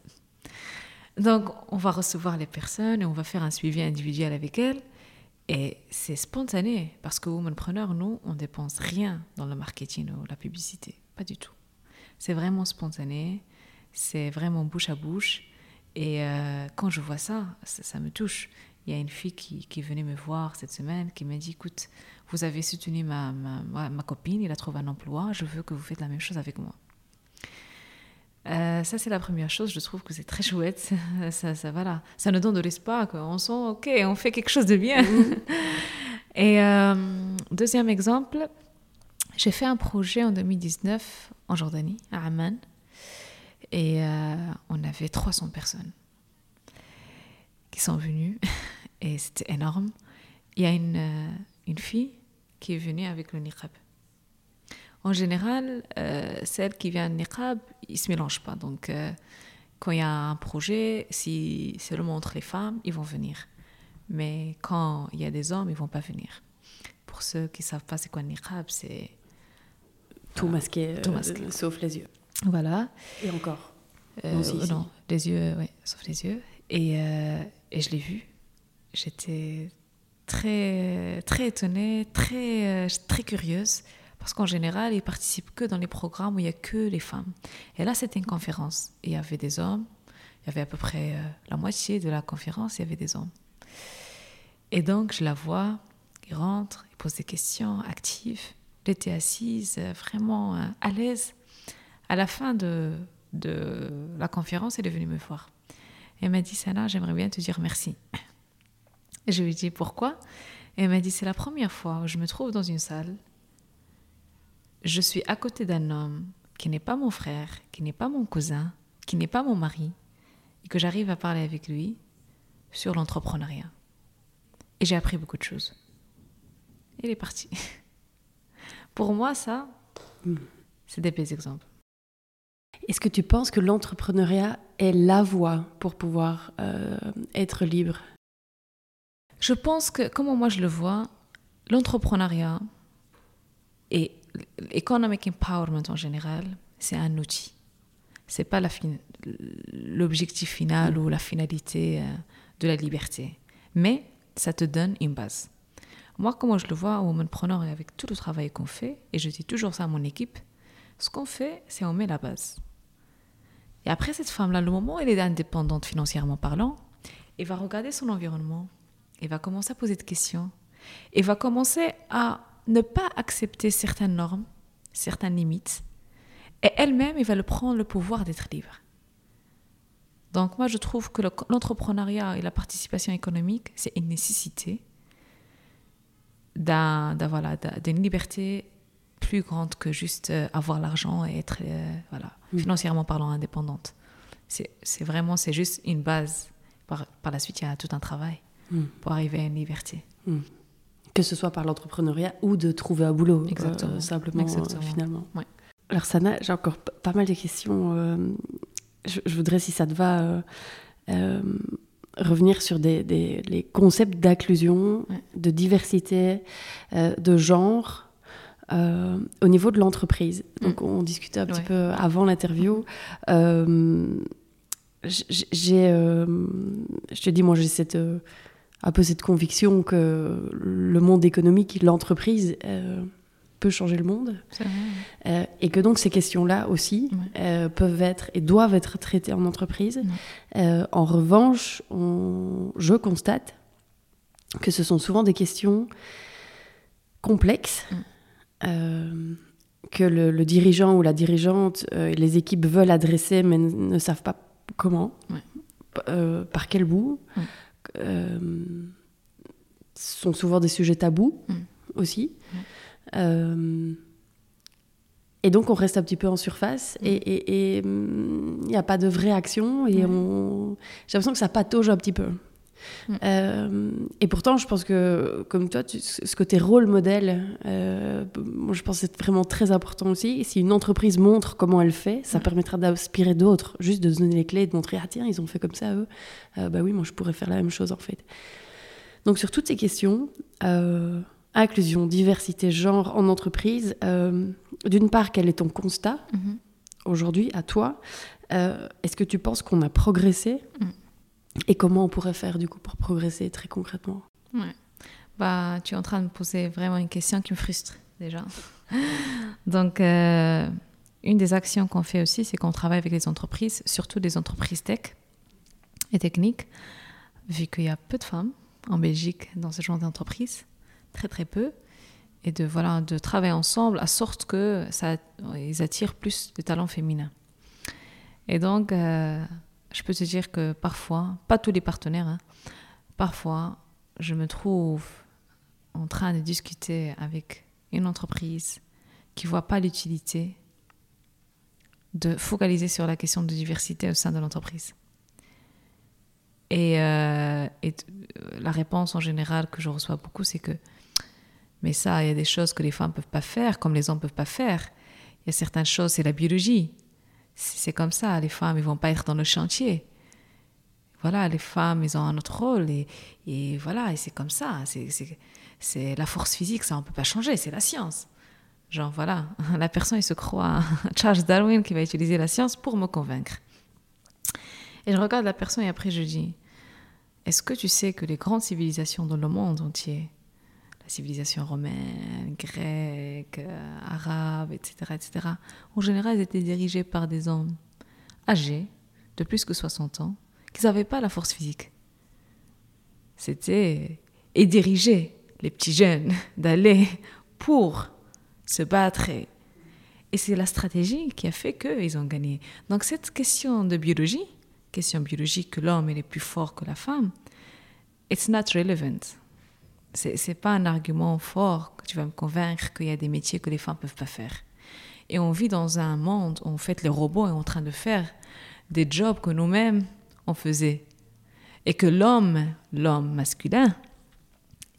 Speaker 1: Donc, on va recevoir les personnes et on va faire un suivi individuel avec elles. Et c'est spontané parce que Womanpreneur, nous, on dépense rien dans le marketing ou la publicité. Pas du tout. C'est vraiment spontané. C'est vraiment bouche à bouche. Et euh, quand je vois ça, ça, me touche. il y a une fille qui, venait me voir cette semaine qui m'a dit écoute, vous avez soutenu ma, ma, ma, copine, il a trouvé un emploi, je veux que vous faites la même chose avec moi. Euh, ça, c'est la première chose. Je trouve que c'est très chouette. Ça, ça, voilà. ça nous donne de l'espoir. On sent, OK, on fait quelque chose de bien. Mhm. Et euh, deuxième exemple, j'ai fait un projet en 2019 en Jordanie, à Amman. Et euh, on avait 300 personnes qui sont venues. Et c'était énorme. Il y a une, une fille qui est venue avec le niqab. En général, euh, celle qui vient de niqab, ils ne se mélangent pas. Donc, quand il y a un projet, si seulement entre les femmes, ils vont venir. Mais quand il y a des hommes, ils vont pas venir. Pour ceux qui savent pas c'est quoi le niqab, c'est
Speaker 3: tout masqué, tout masqué. sauf les yeux.
Speaker 1: Voilà.
Speaker 3: Et encore
Speaker 1: euh, Non, les yeux, oui, sauf les yeux. Et, euh, et je l'ai vu. J'étais très, très étonnée, très, euh, très curieuse. Parce qu'en général, ils participent que dans les programmes où il n'y a que les femmes. Et là, c'était une conférence. il y avait des hommes. Il y avait à peu près la moitié de la conférence, il y avait des hommes. Et donc, je la vois, il rentre, il pose des questions actives. J'étais assise, vraiment à l'aise à la fin de, la conférence, elle est venue me voir. Elle m'a dit, Sana, j'aimerais bien te dire merci. Et je lui ai dit, pourquoi elle m'a dit, c'est la première fois où je me trouve dans une salle. Je suis à côté d'un homme qui n'est pas mon frère, qui n'est pas mon cousin, qui n'est pas mon mari, et que j'arrive à parler avec lui sur l'entrepreneuriat. Et j'ai appris beaucoup de choses. Il est parti. Pour moi, ça, c'est des belles exemples.
Speaker 3: Est-ce que tu penses que l'entrepreneuriat est la voie pour pouvoir euh, être libre?
Speaker 1: Je pense que, comment moi je le vois, l'entrepreneuriat et l'economic empowerment en général, c'est un outil. C'est pas l'objectif final ou la finalité euh, de la liberté. Mais ça te donne une base. Moi, comment je le vois, au Womanpreneur et avec tout le travail qu'on fait, et je dis toujours ça à mon équipe, ce qu'on fait, c'est on met la base. Et après, cette femme-là, le moment où elle est indépendante financièrement parlant, elle va regarder son environnement, elle va commencer à poser des questions, elle va commencer à ne pas accepter certaines normes, certaines limites, et elle-même, elle va le prendre le pouvoir d'être libre. Donc moi, je trouve que l'entrepreneuriat et la participation économique, c'est une nécessité d'une liberté plus grande que juste euh, avoir l'argent et être euh, voilà, mm. financièrement parlant indépendante. C'est vraiment, c'est juste une base. Par, par, la suite, il y a tout un travail mm. pour arriver à une liberté.
Speaker 3: Mm. Que ce soit par l'entrepreneuriat ou de trouver un boulot, euh, Exactement. simplement, finalement. Alors Sana, j'ai encore pas mal de questions. Je, voudrais, si ça te va, revenir sur des, des les concepts d'inclusion, de diversité, de genre, euh, au niveau de l'entreprise. Donc, mm. on discutait un petit peu avant l'interview. Euh, j'ai, euh, je te dis, moi, j'ai cette, un peu cette conviction que le monde économique, l'entreprise, peut changer le monde. et que donc ces questions-là aussi peuvent être et doivent être traitées en entreprise. en revanche, on, je constate que ce sont souvent des questions complexes. Euh, que le, dirigeant ou la dirigeante euh, et les équipes veulent adresser mais ne savent pas comment, euh, par quel bout. Sont souvent des sujets tabous mm. aussi. et donc on reste un petit peu en surface mm. et il n'y a pas de vraie action et j'ai l'impression que ça patauge un petit peu. Mm. Euh, et pourtant, je pense que, comme toi, ce côté rôle modèle, euh, moi, je pense que c'est vraiment très important aussi. Si une entreprise montre comment elle fait, ça mm. permettra d'inspirer d'autres, juste de se donner les clés et de montrer, ah tiens, ils ont fait comme ça, eux. Euh, bah oui, moi, je pourrais faire la même chose, en fait. Donc, sur toutes ces questions, inclusion, diversité, genre en entreprise, d'une part, quel est ton constat mm-hmm. aujourd'hui à toi Est-ce que tu penses qu'on a progressé mm. Et comment on pourrait faire du coup pour progresser très concrètement?
Speaker 1: Bah, Tu es en train de me poser vraiment une question qui me frustre déjà. Donc, euh, une des actions qu'on fait aussi, c'est qu'on travaille avec les entreprises, surtout des entreprises tech et techniques, vu qu'il y a peu de femmes en Belgique dans ce genre d'entreprise, très très peu, et de voilà de travailler ensemble à sorte que ça ils attirent plus de talents féminins. Et donc, euh, je peux te dire que parfois, pas tous les partenaires, hein, parfois, je me trouve en train de discuter avec une entreprise qui voit pas l'utilité de focaliser sur la question de diversité au sein de l'entreprise. Et, euh, et, la réponse en général que je reçois beaucoup, c'est que, mais ça, il y a des choses que les femmes peuvent pas faire, comme les hommes peuvent pas faire. Il y a certaines choses, c'est la biologie. C'est comme ça, les femmes, ils vont pas être dans le chantier. Voilà, les femmes, ils ont un autre rôle et, et voilà, et c'est comme ça. C'est la force physique, ça on peut pas changer, c'est la science. Genre voilà, la personne, il se croit Charles Darwin qui va utiliser la science pour me convaincre. Et je regarde la personne et après je dis, est-ce que tu sais que les grandes civilisations dans le monde entier, civilisation romaine, grecque, euh, arabe, etc., etc., en général, elles étaient dirigées par des hommes âgés, de plus que 60 ans, qui n'avaient pas la force physique. C'était et diriger les petits jeunes d'aller pour se battre. Et, et c'est la stratégie qui a fait qu'ils ont gagné. Donc cette question de biologie, question biologique que l'homme est plus fort que la femme, it's not relevant. C'est, pas un argument fort que tu vas me convaincre qu'il y a des métiers que les femmes peuvent pas faire. Et on vit dans un monde où en fait les robots sont en train de faire des jobs que nous-mêmes on faisait. Et que l'homme, l'homme masculin,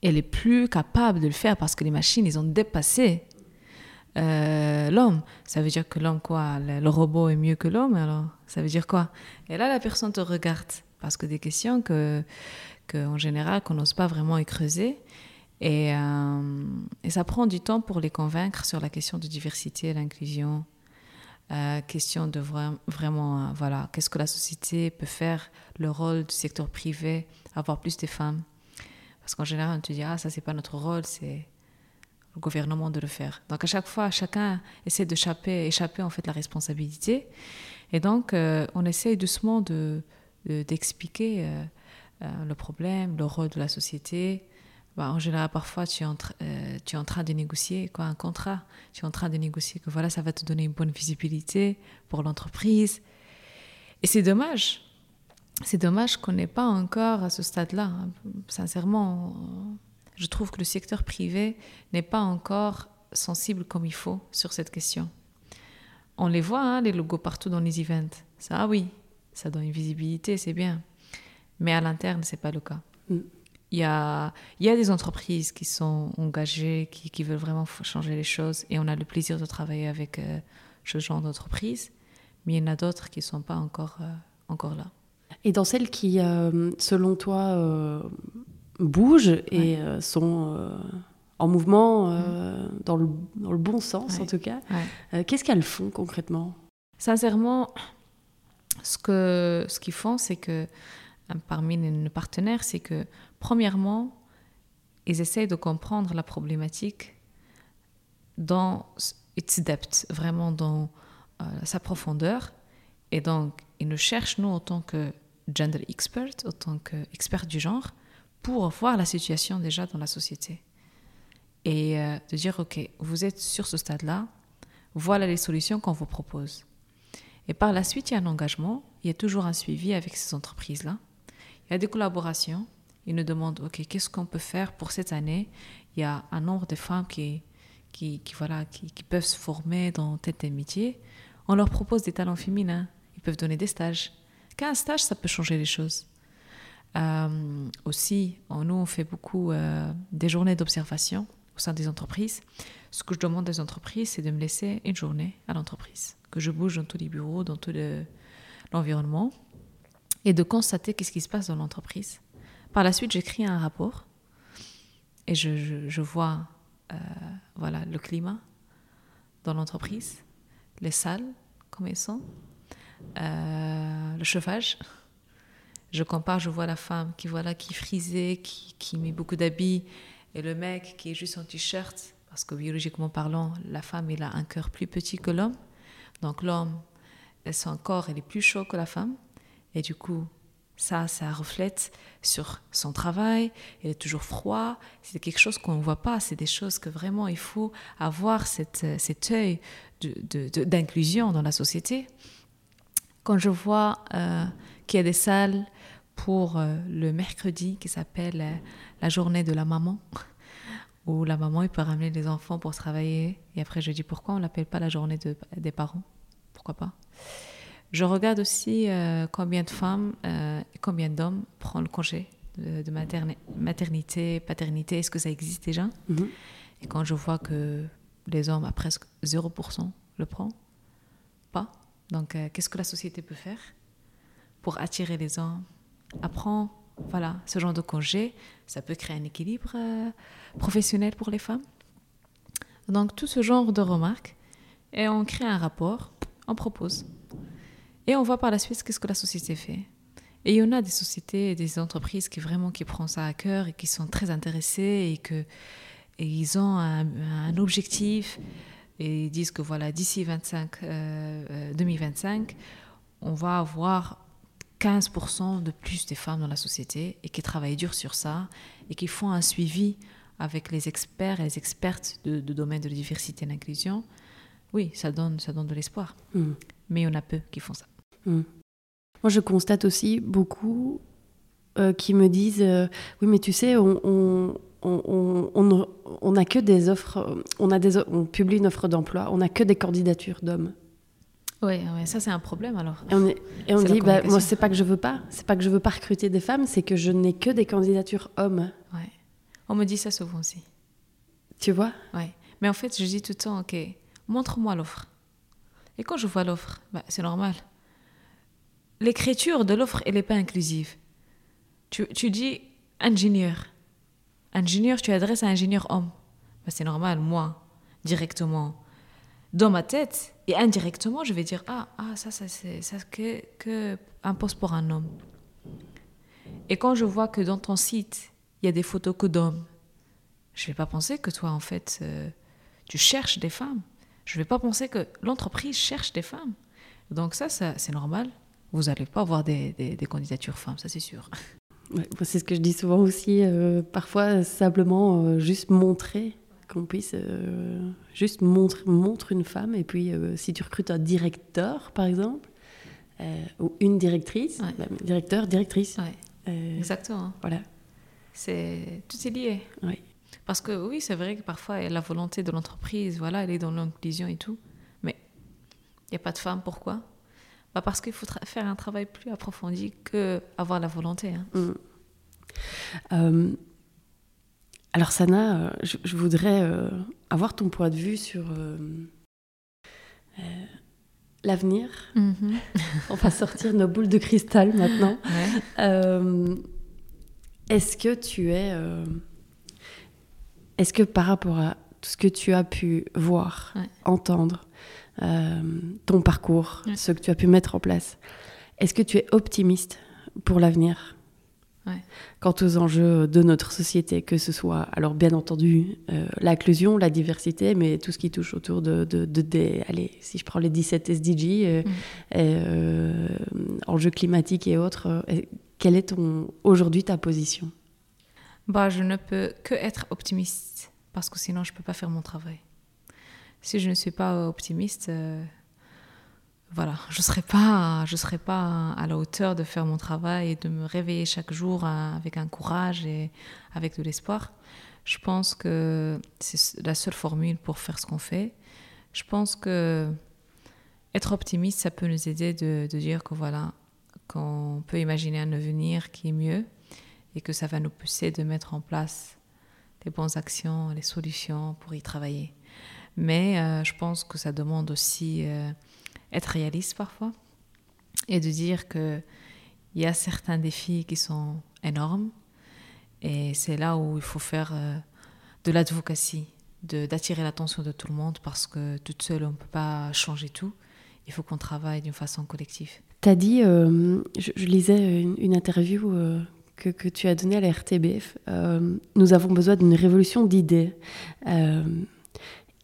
Speaker 1: elle est plus capable de le faire parce que les machines, ils ont dépassé euh, l'homme. Ça veut dire que l'homme, quoi le, le, robot est mieux que l'homme, alors? Ça veut dire quoi? Et là, la personne te regarde parce que des questions que, que en général, qu'on n'ose pas vraiment y creuser. Et, euh, et, ça prend du temps pour les convaincre sur la question de diversité, l'inclusion, euh, question de vra vraiment, euh, voilà, qu'est-ce que la société peut faire, le rôle du secteur privé, avoir plus de femmes. Parce qu'en général, on te dit, ah, ça, c'est pas notre rôle, c'est le gouvernement de le faire. Donc à chaque fois, chacun essaie d'échapper, échapper en fait la responsabilité. Et donc, euh, on essaie doucement de, d'expliquer le problème, le rôle de la société. Bah, en général, parfois, tu es, en euh, tu es en train de négocier quoi, un contrat. Tu es en train de négocier que voilà, ça va te donner une bonne visibilité pour l'entreprise. Et c'est dommage. C'est dommage qu'on n'ait pas encore à ce stade-là. Sincèrement, je trouve que le secteur privé n'est pas encore sensible comme il faut sur cette question. On les voit, hein, les logos partout dans les events. Ça, oui, ça donne une visibilité, c'est bien. Mais à l'interne, c'est pas le cas. Mm. Il y, a, il y a des entreprises qui sont engagées, qui, qui, veulent vraiment changer les choses, et on a le plaisir de travailler avec euh, ce genre d'entreprise. Mais il y en a d'autres qui ne sont pas encore, euh, encore là.
Speaker 3: Et dans celles qui, euh, selon toi, bougent et ouais. sont en mouvement mm. dans, le, dans, le, bon sens, ouais. en tout cas,
Speaker 1: ouais.
Speaker 3: qu'est-ce qu'elles font concrètement?
Speaker 1: Sincèrement, ce qu'ils ce qu'ils font, c'est que parmi nos partenaires, c'est que premièrement, ils essayent de comprendre la problématique dans its depth, vraiment dans euh, sa profondeur. Et donc, ils nous cherchent, nous, en tant que gender expert, en tant qu'expert du genre, pour voir la situation déjà dans la société. Et euh, de dire, OK, vous êtes sur ce stade-là, voilà les solutions qu'on vous propose. Et par la suite, il y a un engagement, il y a toujours un suivi avec ces entreprises-là. Il y a des collaborations. Ils nous demandent, OK, qu'est-ce qu'on peut faire pour cette année? Il y a un nombre de femmes qui, qui, voilà, qui, qui, peuvent se former dans tel tel métier. On leur propose des talents féminins. Ils peuvent donner des stages. Qu'un stage, ça peut changer les choses. Euh, aussi, nous, on fait beaucoup euh, des journées d'observation au sein des entreprises. Ce que je demande des entreprises, c'est de me laisser une journée à l'entreprise, que je bouge dans tous les bureaux, dans tout l'environnement, le, et de constater qu'est-ce qui se passe dans l'entreprise. Par la suite, j'écris un rapport et je, vois euh, voilà, le climat dans l'entreprise, les salles, comment elles sont, euh, le chauffage. Je compare, je vois la femme qui voilà qui frisée, qui, met beaucoup d'habits, et le mec qui est juste en t-shirt, parce que biologiquement parlant, la femme il a un cœur plus petit que l'homme. Donc l'homme, son corps il est plus chaud que la femme, et du coup ça, ça reflète sur son travail, il est toujours froid, c'est quelque chose qu'on ne voit pas, c'est des choses que vraiment il faut avoir cette, cet œil d'inclusion dans la société. Quand je vois euh, qu'il y a des salles pour euh, le mercredi qui s'appelle euh, la journée de la maman, où la maman peut ramener les enfants pour travailler, et après je dis pourquoi on l'appelle pas la journée des parents, pourquoi pas? Je regarde aussi euh, combien de femmes euh, et combien d'hommes prennent le congé de, maternité, paternité. Est-ce que ça existe déjà? Mhm. Et quand je vois que les hommes à presque 0% le prennent, pas. Donc, euh, qu'est-ce que la société peut faire pour attirer les hommes? Apprendre, voilà, ce genre de congé, ça peut créer un équilibre professionnel pour les femmes. Donc, tout ce genre de remarques, et on crée un rapport, on propose. Et on voit par la suite qu'est-ce que la société fait. Et il y en a des sociétés et des entreprises qui vraiment qui prennent ça à cœur et qui sont très intéressées et que et ils ont un, objectif et ils disent que voilà d'ici 25 2025 on va avoir 15% de plus des femmes dans la société et qui travaillent dur sur ça et qui font un suivi avec les experts et les expertes de, domaine de la diversité et l'inclusion, oui, ça donne, ça donne de l'espoir. Mmh. Mais il y en a peu qui font ça. Hmm.
Speaker 3: Moi, je constate aussi beaucoup euh, qui me disent euh, Oui, mais tu sais, on, on, on, on, a que des offres, on, a des, on publie une offre d'emploi, on n'a que des candidatures d'hommes.
Speaker 1: Oui, ça c'est un problème alors.
Speaker 3: Et on, et on dit, bah, moi c'est pas que je veux pas, c'est pas que je veux pas recruter des femmes, c'est que je n'ai que des candidatures hommes.
Speaker 1: Ouais. On me dit ça souvent aussi.
Speaker 3: Tu vois?
Speaker 1: Ouais. Mais en fait, je dis tout le temps, ok, montre-moi l'offre. Et quand je vois l'offre, bah, c'est normal l'écriture de l'offre, elle n'est pas inclusive. Tu, tu, dis ingénieur. Ingénieur, tu adresses à ingénieur homme. Ben, c'est normal, moi, directement. Dans ma tête, et indirectement, je vais dire Ah, ah ça, ça c'est ça, que, que un poste pour un homme. Et quand je vois que dans ton site, il y a des photos que d'hommes, je ne vais pas penser que toi, en fait, euh, tu cherches des femmes. Je ne vais pas penser que l'entreprise cherche des femmes. Donc ça, ça c'est normal vous n'allez pas avoir des, des, candidatures femmes, ça c'est sûr.
Speaker 3: c'est ce que je dis souvent aussi, euh, parfois simplement euh, juste montrer qu'on puisse euh, juste montrer montre une femme et puis si tu recrutes un directeur par exemple ou une directrice, bah, directeur, directrice.
Speaker 1: Exactement.
Speaker 3: Voilà.
Speaker 1: C'est tout est lié.
Speaker 3: Oui.
Speaker 1: Parce que oui, c'est vrai que parfois la volonté de l'entreprise, voilà, elle est dans l'inclusion et tout, mais il n'y a pas de femme, pourquoi? Bah, parce qu'il faut faire un travail plus approfondi que avoir la volonté. Hein. Mm.
Speaker 3: Euh, alors Sana, euh, je, voudrais euh, avoir ton point de vue sur l'avenir. Mm-hmm. On va sortir nos boules de cristal maintenant. Est-ce que tu es... Est-ce que par rapport à tout ce que tu as pu voir, entendre, euh, ton parcours, ce que tu as pu mettre en place. Est-ce que tu es optimiste pour l'avenir quant aux enjeux de notre société, que ce soit, alors bien entendu, euh, l'inclusion, la diversité, mais tout ce qui touche autour de, des, allez, si je prends les 17 SDG, euh, enjeux climatiques et autres, quelle est ton, aujourd'hui ta position?
Speaker 1: Bah, Je ne peux que être optimiste, parce que sinon je ne peux pas faire mon travail si je ne suis pas optimiste, euh, voilà, je ne serai, pas, serai pas à la hauteur de faire mon travail et de me réveiller chaque jour euh, avec un courage et avec de l'espoir. Je pense que c'est la seule formule pour faire ce qu'on fait. Je pense que être optimiste, ça peut nous aider de, de dire que voilà, qu'on peut imaginer un avenir qui est mieux et que ça va nous pousser de mettre en place les bonnes actions, les solutions pour y travailler. Mais euh, je pense que ça demande aussi euh, être réaliste parfois et de dire qu'il y a certains défis qui sont énormes. Et c'est là où il faut faire euh, de l'advocacy, d'attirer l'attention de tout le monde parce que toute seule, on ne peut pas changer tout. Il faut qu'on travaille d'une façon collective.
Speaker 3: Tu as dit, je, lisais une, interview que, que, tu as donnée à la RTBF, nous avons besoin d'une révolution d'idées.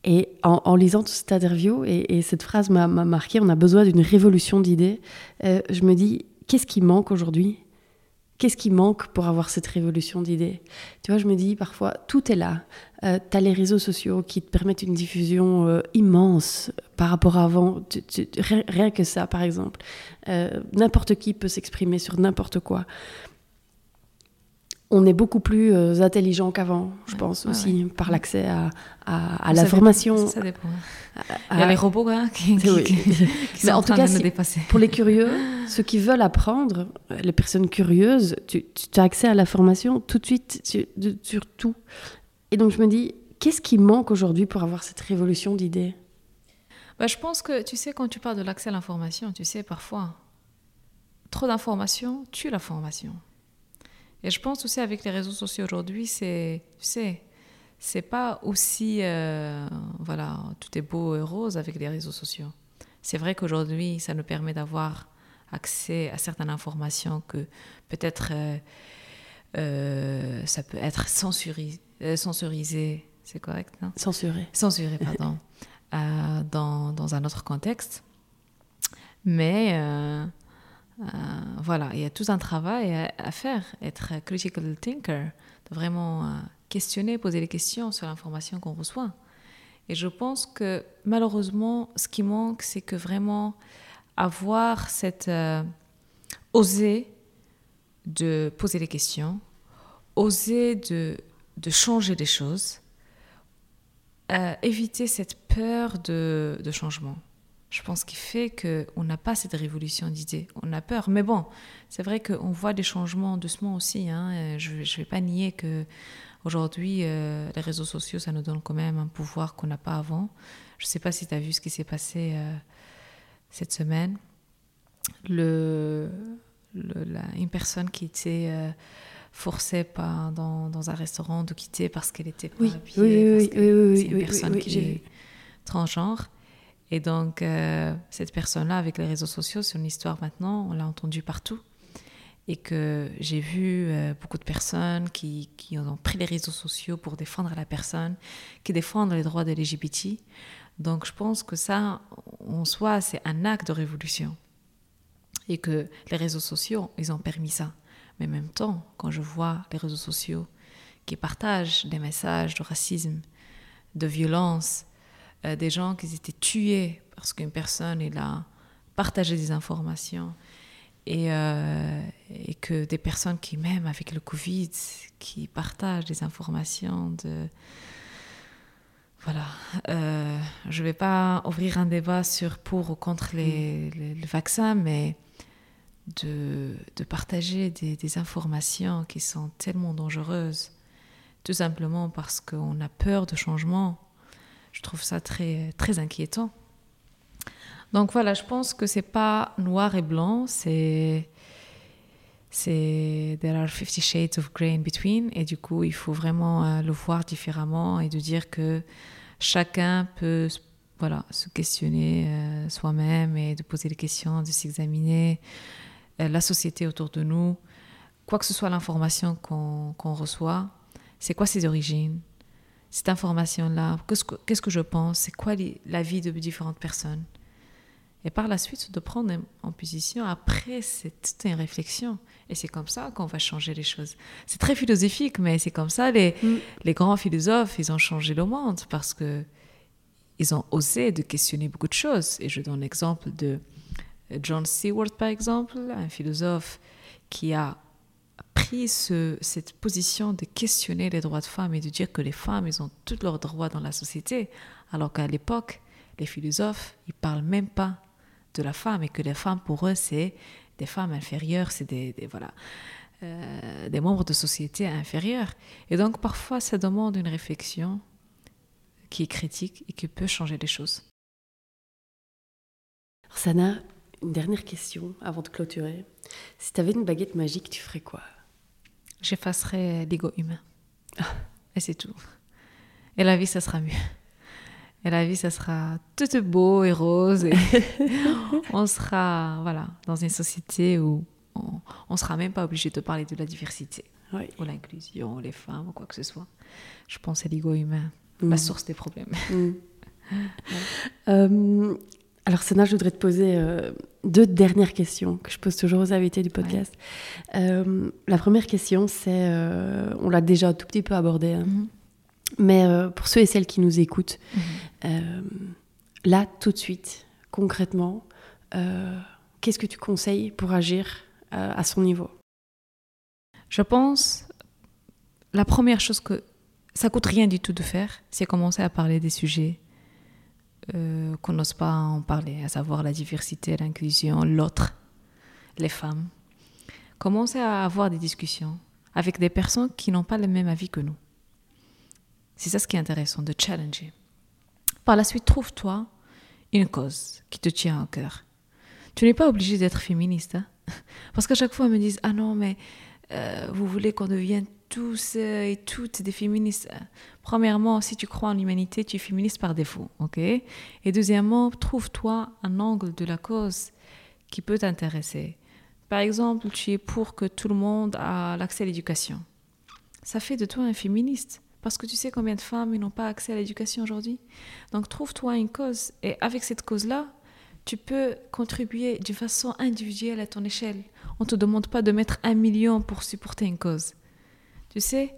Speaker 3: Et en, lisant toute cette interview, et, cette phrase m'a marqué, on a besoin d'une révolution d'idées, euh, je me dis, qu'est-ce qui manque aujourd'hui? Qu'est-ce qui manque pour avoir cette révolution d'idées? Tu vois, je me dis parfois, tout est là. Euh, tu as les réseaux sociaux qui te permettent une diffusion euh, immense par rapport à avant. rien, que ça, par exemple. Euh, n'importe qui peut s'exprimer sur n'importe quoi on est beaucoup plus euh, intelligent qu'avant, je pense aussi, par l'accès à, à, la formation.
Speaker 1: ça dépend. Il y a les robots hein, qui, sont en, tout cas, de dépasser.
Speaker 3: Pour les curieux, ceux qui veulent apprendre, les personnes curieuses, tu, as accès à la formation tout de suite sur, tout. Et donc je me dis, qu'est-ce qui manque aujourd'hui pour avoir cette révolution d'idées?
Speaker 1: Bah, Je pense que, tu sais, quand tu parles de l'accès à l'information, tu sais, parfois, trop d'informations tue la formation. Et je pense aussi avec les réseaux sociaux aujourd'hui, c'est, tu sais, c'est pas aussi, euh, voilà, tout est beau et rose avec les réseaux sociaux. C'est vrai qu'aujourd'hui, ça nous permet d'avoir accès à certaines informations que peut-être euh, euh, ça peut être censuré, censurisé, c'est correct, non?
Speaker 3: Censuré.
Speaker 1: Censuré, pardon, dans, dans, un autre contexte. Mais euh, voilà, il y a tout un travail à, faire, être critical thinker, de vraiment euh, questionner, poser des questions sur l'information qu'on reçoit. Et je pense que malheureusement, ce qui manque, c'est que vraiment avoir cette euh, oser de poser des questions, oser de, changer des choses, éviter cette peur de changement je pense, qu'il fait qu'on n'a pas cette révolution d'idées. On a peur. Mais bon, c'est vrai qu'on voit des changements doucement aussi. Hein. Je ne vais pas nier que aujourd'hui, euh, les réseaux sociaux, ça nous donne quand même un pouvoir qu'on n'a pas avant. Je ne sais pas si tu as vu ce qui s'est passé euh, cette semaine. Le, une personne qui était euh, forcée par, dans, dans, un restaurant de quitter parce qu'elle était pas
Speaker 3: oui, oui, oui, oui, oui,
Speaker 1: C'est une personne qui est transgenre. Et donc, euh, cette personne-là, avec les réseaux sociaux, c'est une histoire maintenant, on l'a entendue partout. Et que j'ai vu euh, beaucoup de personnes qui, qui, ont pris les réseaux sociaux pour défendre la personne, qui défendent les droits des LGBT. Donc, je pense que ça, en soi, c'est un acte de révolution. Et que les réseaux sociaux, ils ont permis ça. Mais en même temps, quand je vois les réseaux sociaux qui partagent des messages de racisme, de violence, euh, des gens qui étaient tués parce qu'une personne il a partagé des informations. Et, euh, et, que des personnes qui même avec le Covid qui partagent des informations de voilà. Euh, je vais pas ouvrir un débat sur pour ou contre les, mm. le vaccin mais de, de partager des, des, informations qui sont tellement dangereuses. Tout simplement parce qu'on a peur de changement je trouve ça très, très inquiétant. Donc voilà, je pense que c'est pas noir et blanc, c'est there are 50 shades of grey in between et du coup il faut vraiment euh, le voir différemment et de dire que chacun peut voilà se questionner euh, soi-même et de poser des questions de s'examiner euh, la société autour de nous quoi que ce soit l'information qu'on reçoit c'est quoi ses origines? Cette information-là Qu'est-ce que, je pense C'est quoi la vie de différentes personnes? Et par la suite, de prendre en position, après, c'est une réflexion. Et c'est comme ça qu'on va changer les choses. C'est très philosophique, mais c'est comme ça, les, mm. les grands philosophes, ils ont changé le monde parce que ils ont osé de questionner beaucoup de choses. Et je donne l'exemple de John Seward, par exemple, un philosophe qui a pris cette position de questionner les droits de femmes et de dire que les femmes, ils ont tous leurs droits dans la société, alors qu'à l'époque, les philosophes, ils parlent même pas de la femme et que les femmes, pour eux, c'est des femmes inférieures, c'est des, voilà, euh, des membres de société inférieurs. Et donc, parfois, ça demande une réflexion qui est critique et qui peut changer les choses.
Speaker 3: Sana, une dernière question avant de clôturer. Si tu avais une baguette magique, tu ferais quoi?
Speaker 1: J'effacerai l'ego humain. Et c'est tout. Et la vie, ça sera mieux. Et la vie, ça sera tout beau et rose. Et on sera voilà, dans une société où on ne sera même pas obligé de parler de la diversité, ou l'inclusion, les femmes, ou quoi que ce soit. Je pense à l'ego humain, la mm. source des problèmes.
Speaker 3: Mm. Euh, Alors, Sana, je voudrais te poser euh, deux dernières questions que je pose toujours aux invités du podcast. Euh, la première question, c'est, euh, on l'a déjà un tout petit peu abordé, hein.
Speaker 1: Mhm.
Speaker 3: mais pour ceux et celles qui nous écoutent,
Speaker 1: Mhm.
Speaker 3: là, tout de suite, concrètement, qu'est-ce que tu conseilles pour agir à son niveau?
Speaker 1: Je pense, la première chose que ça coûte rien du tout de faire, c'est commencer à parler des sujets euh, qu'on n'ose pas en parler, à savoir la diversité, l'inclusion, l'autre, les femmes. Commencer à avoir des discussions avec des personnes qui n'ont pas le même avis que nous. C'est ça ce qui est intéressant, de challenger. Par la suite, trouve-toi une cause qui te tient au cœur. Tu n'es pas obligé d'être féministe. hein. Parce qu'à chaque fois, ils me disent Ah non, mais euh, vous voulez qu'on devienne tous euh, et toutes des féministes. Premièrement, si tu crois en l'humanité, tu es féministe par défaut, ok? Et deuxièmement, trouve-toi un angle de la cause qui peut t'intéresser. Par exemple, tu es pour que tout le monde a l'accès à l'éducation. Ça fait de toi un féministe. Parce que tu sais combien de femmes n'ont pas accès à l'éducation aujourd'hui. Donc trouve-toi une cause. Et avec cette cause-là, tu peux contribuer de façon individuelle à ton échelle. On ne te demande pas de mettre un million pour supporter une cause. Tu sais,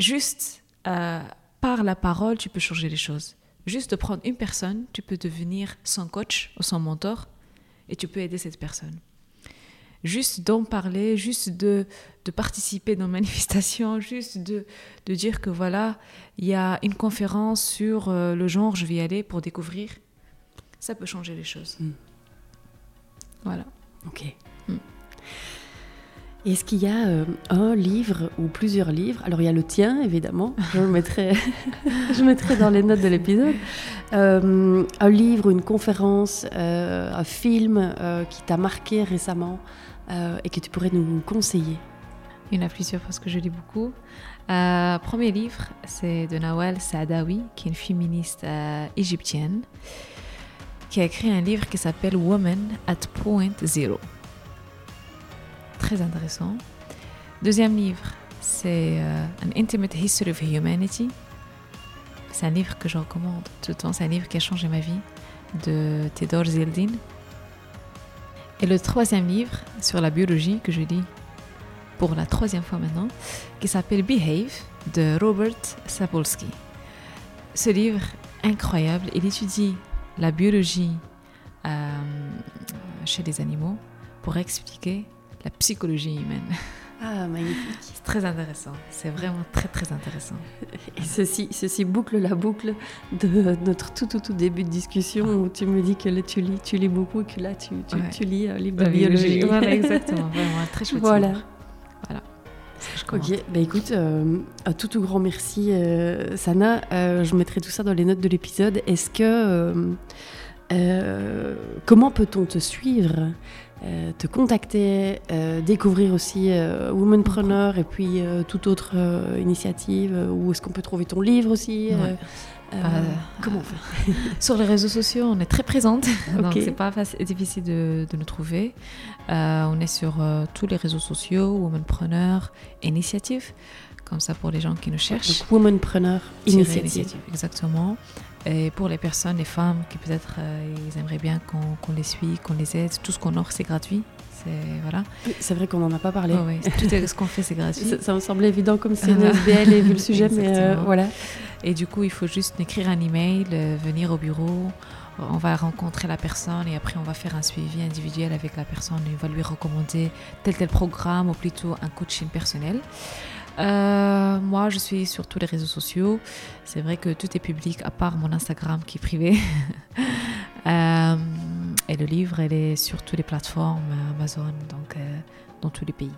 Speaker 1: juste euh, par la parole, tu peux changer les choses. Juste de prendre une personne, tu peux devenir son coach ou son mentor et tu peux aider cette personne. Juste d'en parler, juste de, de participer dans une manifestation, juste de, de dire que voilà, il y a une conférence sur euh, le genre, je vais y aller pour découvrir, ça peut changer les choses.
Speaker 3: Mm.
Speaker 1: Voilà.
Speaker 3: Ok.
Speaker 1: Mm.
Speaker 3: Est-ce qu'il y a euh, un livre ou plusieurs livres? Alors il y a le tien évidemment, je le mettrai, je mettrai dans les notes de l'épisode. Euh, un livre, une conférence, euh, un film qui t'a marqué récemment et que tu pourrais nous conseiller?
Speaker 1: Il y en a plusieurs parce que je lis beaucoup. Premier livre, c'est de Nawal Saadawi, qui est une féministe égyptienne, qui a écrit un livre qui s'appelle Woman at Point Zero. Très intéressant. Deuxième livre, c'est euh, An Intimate History of Humanity. C'est un livre que je recommande tout le temps. C'est un livre qui a changé ma vie, de Tedor Zildin. Et le troisième livre, sur la biologie, que je lis pour la troisième fois maintenant, qui s'appelle Behave de Robert Sapolsky. Ce livre incroyable, il étudie la biologie euh, chez les animaux pour expliquer la psychologie humaine.
Speaker 3: Ah magnifique.
Speaker 1: C'est très intéressant, c'est vraiment très très intéressant.
Speaker 3: Et ceci, ceci boucle la boucle de notre tout tout tout début de discussion où tu me dis que là tu lis, tu lis beaucoup et que là tu, tu,
Speaker 1: Ouais.
Speaker 3: tu lis un livre de
Speaker 1: La
Speaker 3: biologie.
Speaker 1: Voilà, exactement, vraiment très chouette
Speaker 3: Voilà.
Speaker 1: Voilà.
Speaker 3: Ok, bah écoute, euh, un tout tout grand merci euh, Sana. Euh, je mettrai tout ça dans les notes de l'épisode. Est-ce que comment peut-on te suivre, euh, te contacter, euh, découvrir aussi euh, Womanpreneur et puis toute autre initiative Où est-ce qu'on peut trouver ton livre aussi
Speaker 1: Ouais.
Speaker 3: Comment on fait?
Speaker 1: Sur les réseaux sociaux, on est très présente, donc
Speaker 3: Ok.
Speaker 1: c'est pas difficile de, de nous trouver. On est sur tous les réseaux sociaux, Womanpreneur, Initiative, comme ça pour les gens qui nous cherchent.
Speaker 3: Donc Womanpreneur
Speaker 1: Tirer
Speaker 3: Initiative.
Speaker 1: exactement. Et pour les personnes, les femmes qui peut-être euh, ils aimeraient bien qu'on les suive, qu'on les aide, tout ce qu'on offre c'est gratuit. C'est voilà.
Speaker 3: Oui, C'est vrai qu'on n'en a pas parlé.
Speaker 1: Ouais, ouais, tout ce qu'on fait c'est gratuit.
Speaker 3: Ça, ça me semblait évident comme c'est une. SBL et vu le sujet, mais euh, voilà.
Speaker 1: Et du coup, il faut juste écrire un email, euh, venir au bureau. On va rencontrer la personne et après on va faire un suivi individuel avec la personne. et On va lui recommander tel tel programme ou plutôt un coaching personnel. Euh, moi, je suis sur tous les réseaux sociaux. C'est vrai que tout est public à part mon Instagram qui est privé. Euh, et le livre, elle est sur toutes les plateformes Amazon, donc euh, dans tous les pays.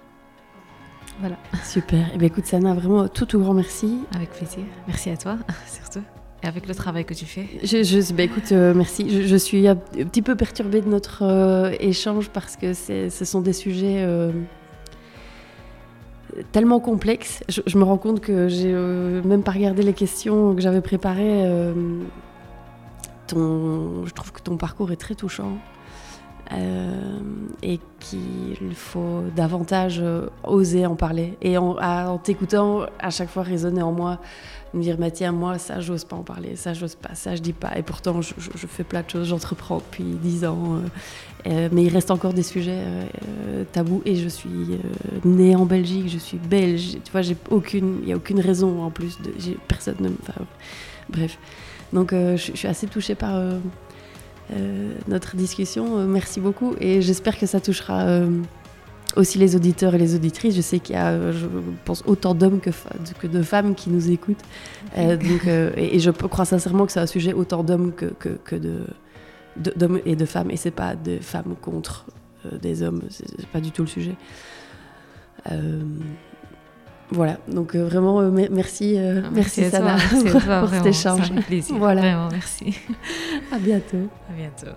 Speaker 1: Voilà,
Speaker 3: Super. Eh bien, écoute, Sana, vraiment tout, tout grand merci.
Speaker 1: avec plaisir. Merci à toi, surtout. Et avec le travail que tu fais.
Speaker 3: Je, je- bah, écoute, euh, merci. Je, je suis un petit peu perturbée de notre euh, échange parce que ce sont des sujets euh, tellement complexes. Je, me rends compte que j'ai euh, même pas regardé les questions que j'avais préparées. euh, je trouve que ton parcours est très touchant. euh, et qu'il faut davantage oser en parler. Et en, en t'écoutant, à chaque fois résonner en moi, me dire, mais tiens, moi, ça, j'ose pas en parler, ça, j'ose pas, ça, je dis pas. Et pourtant, je, fais plein de choses, j'entreprends depuis dix ans. Euh, euh, mais il reste encore des sujets euh, tabous. Et je suis née en Belgique, je suis belge. Tu vois, il n'y a aucune raison en plus. Personne ne enfin, Bref. Donc, je, suis assez touchée par notre discussion. merci beaucoup. Et j'espère que ça touchera aussi les auditeurs et les auditrices. Je sais qu'il y a, je pense, autant d'hommes que, que, de femmes qui nous écoutent. Euh, donc, euh, et, je crois sincèrement que c'est un sujet autant d'hommes que, que, que de d'hommes et de femmes. Et c'est pas des femmes contre euh, des hommes. C'est pas du tout le sujet. voilà, donc vraiment merci,
Speaker 1: ah, merci, merci Sana
Speaker 3: pour, pour cet échange.
Speaker 1: un plaisir. Voilà. Vraiment, merci.
Speaker 3: À bientôt.
Speaker 1: À bientôt.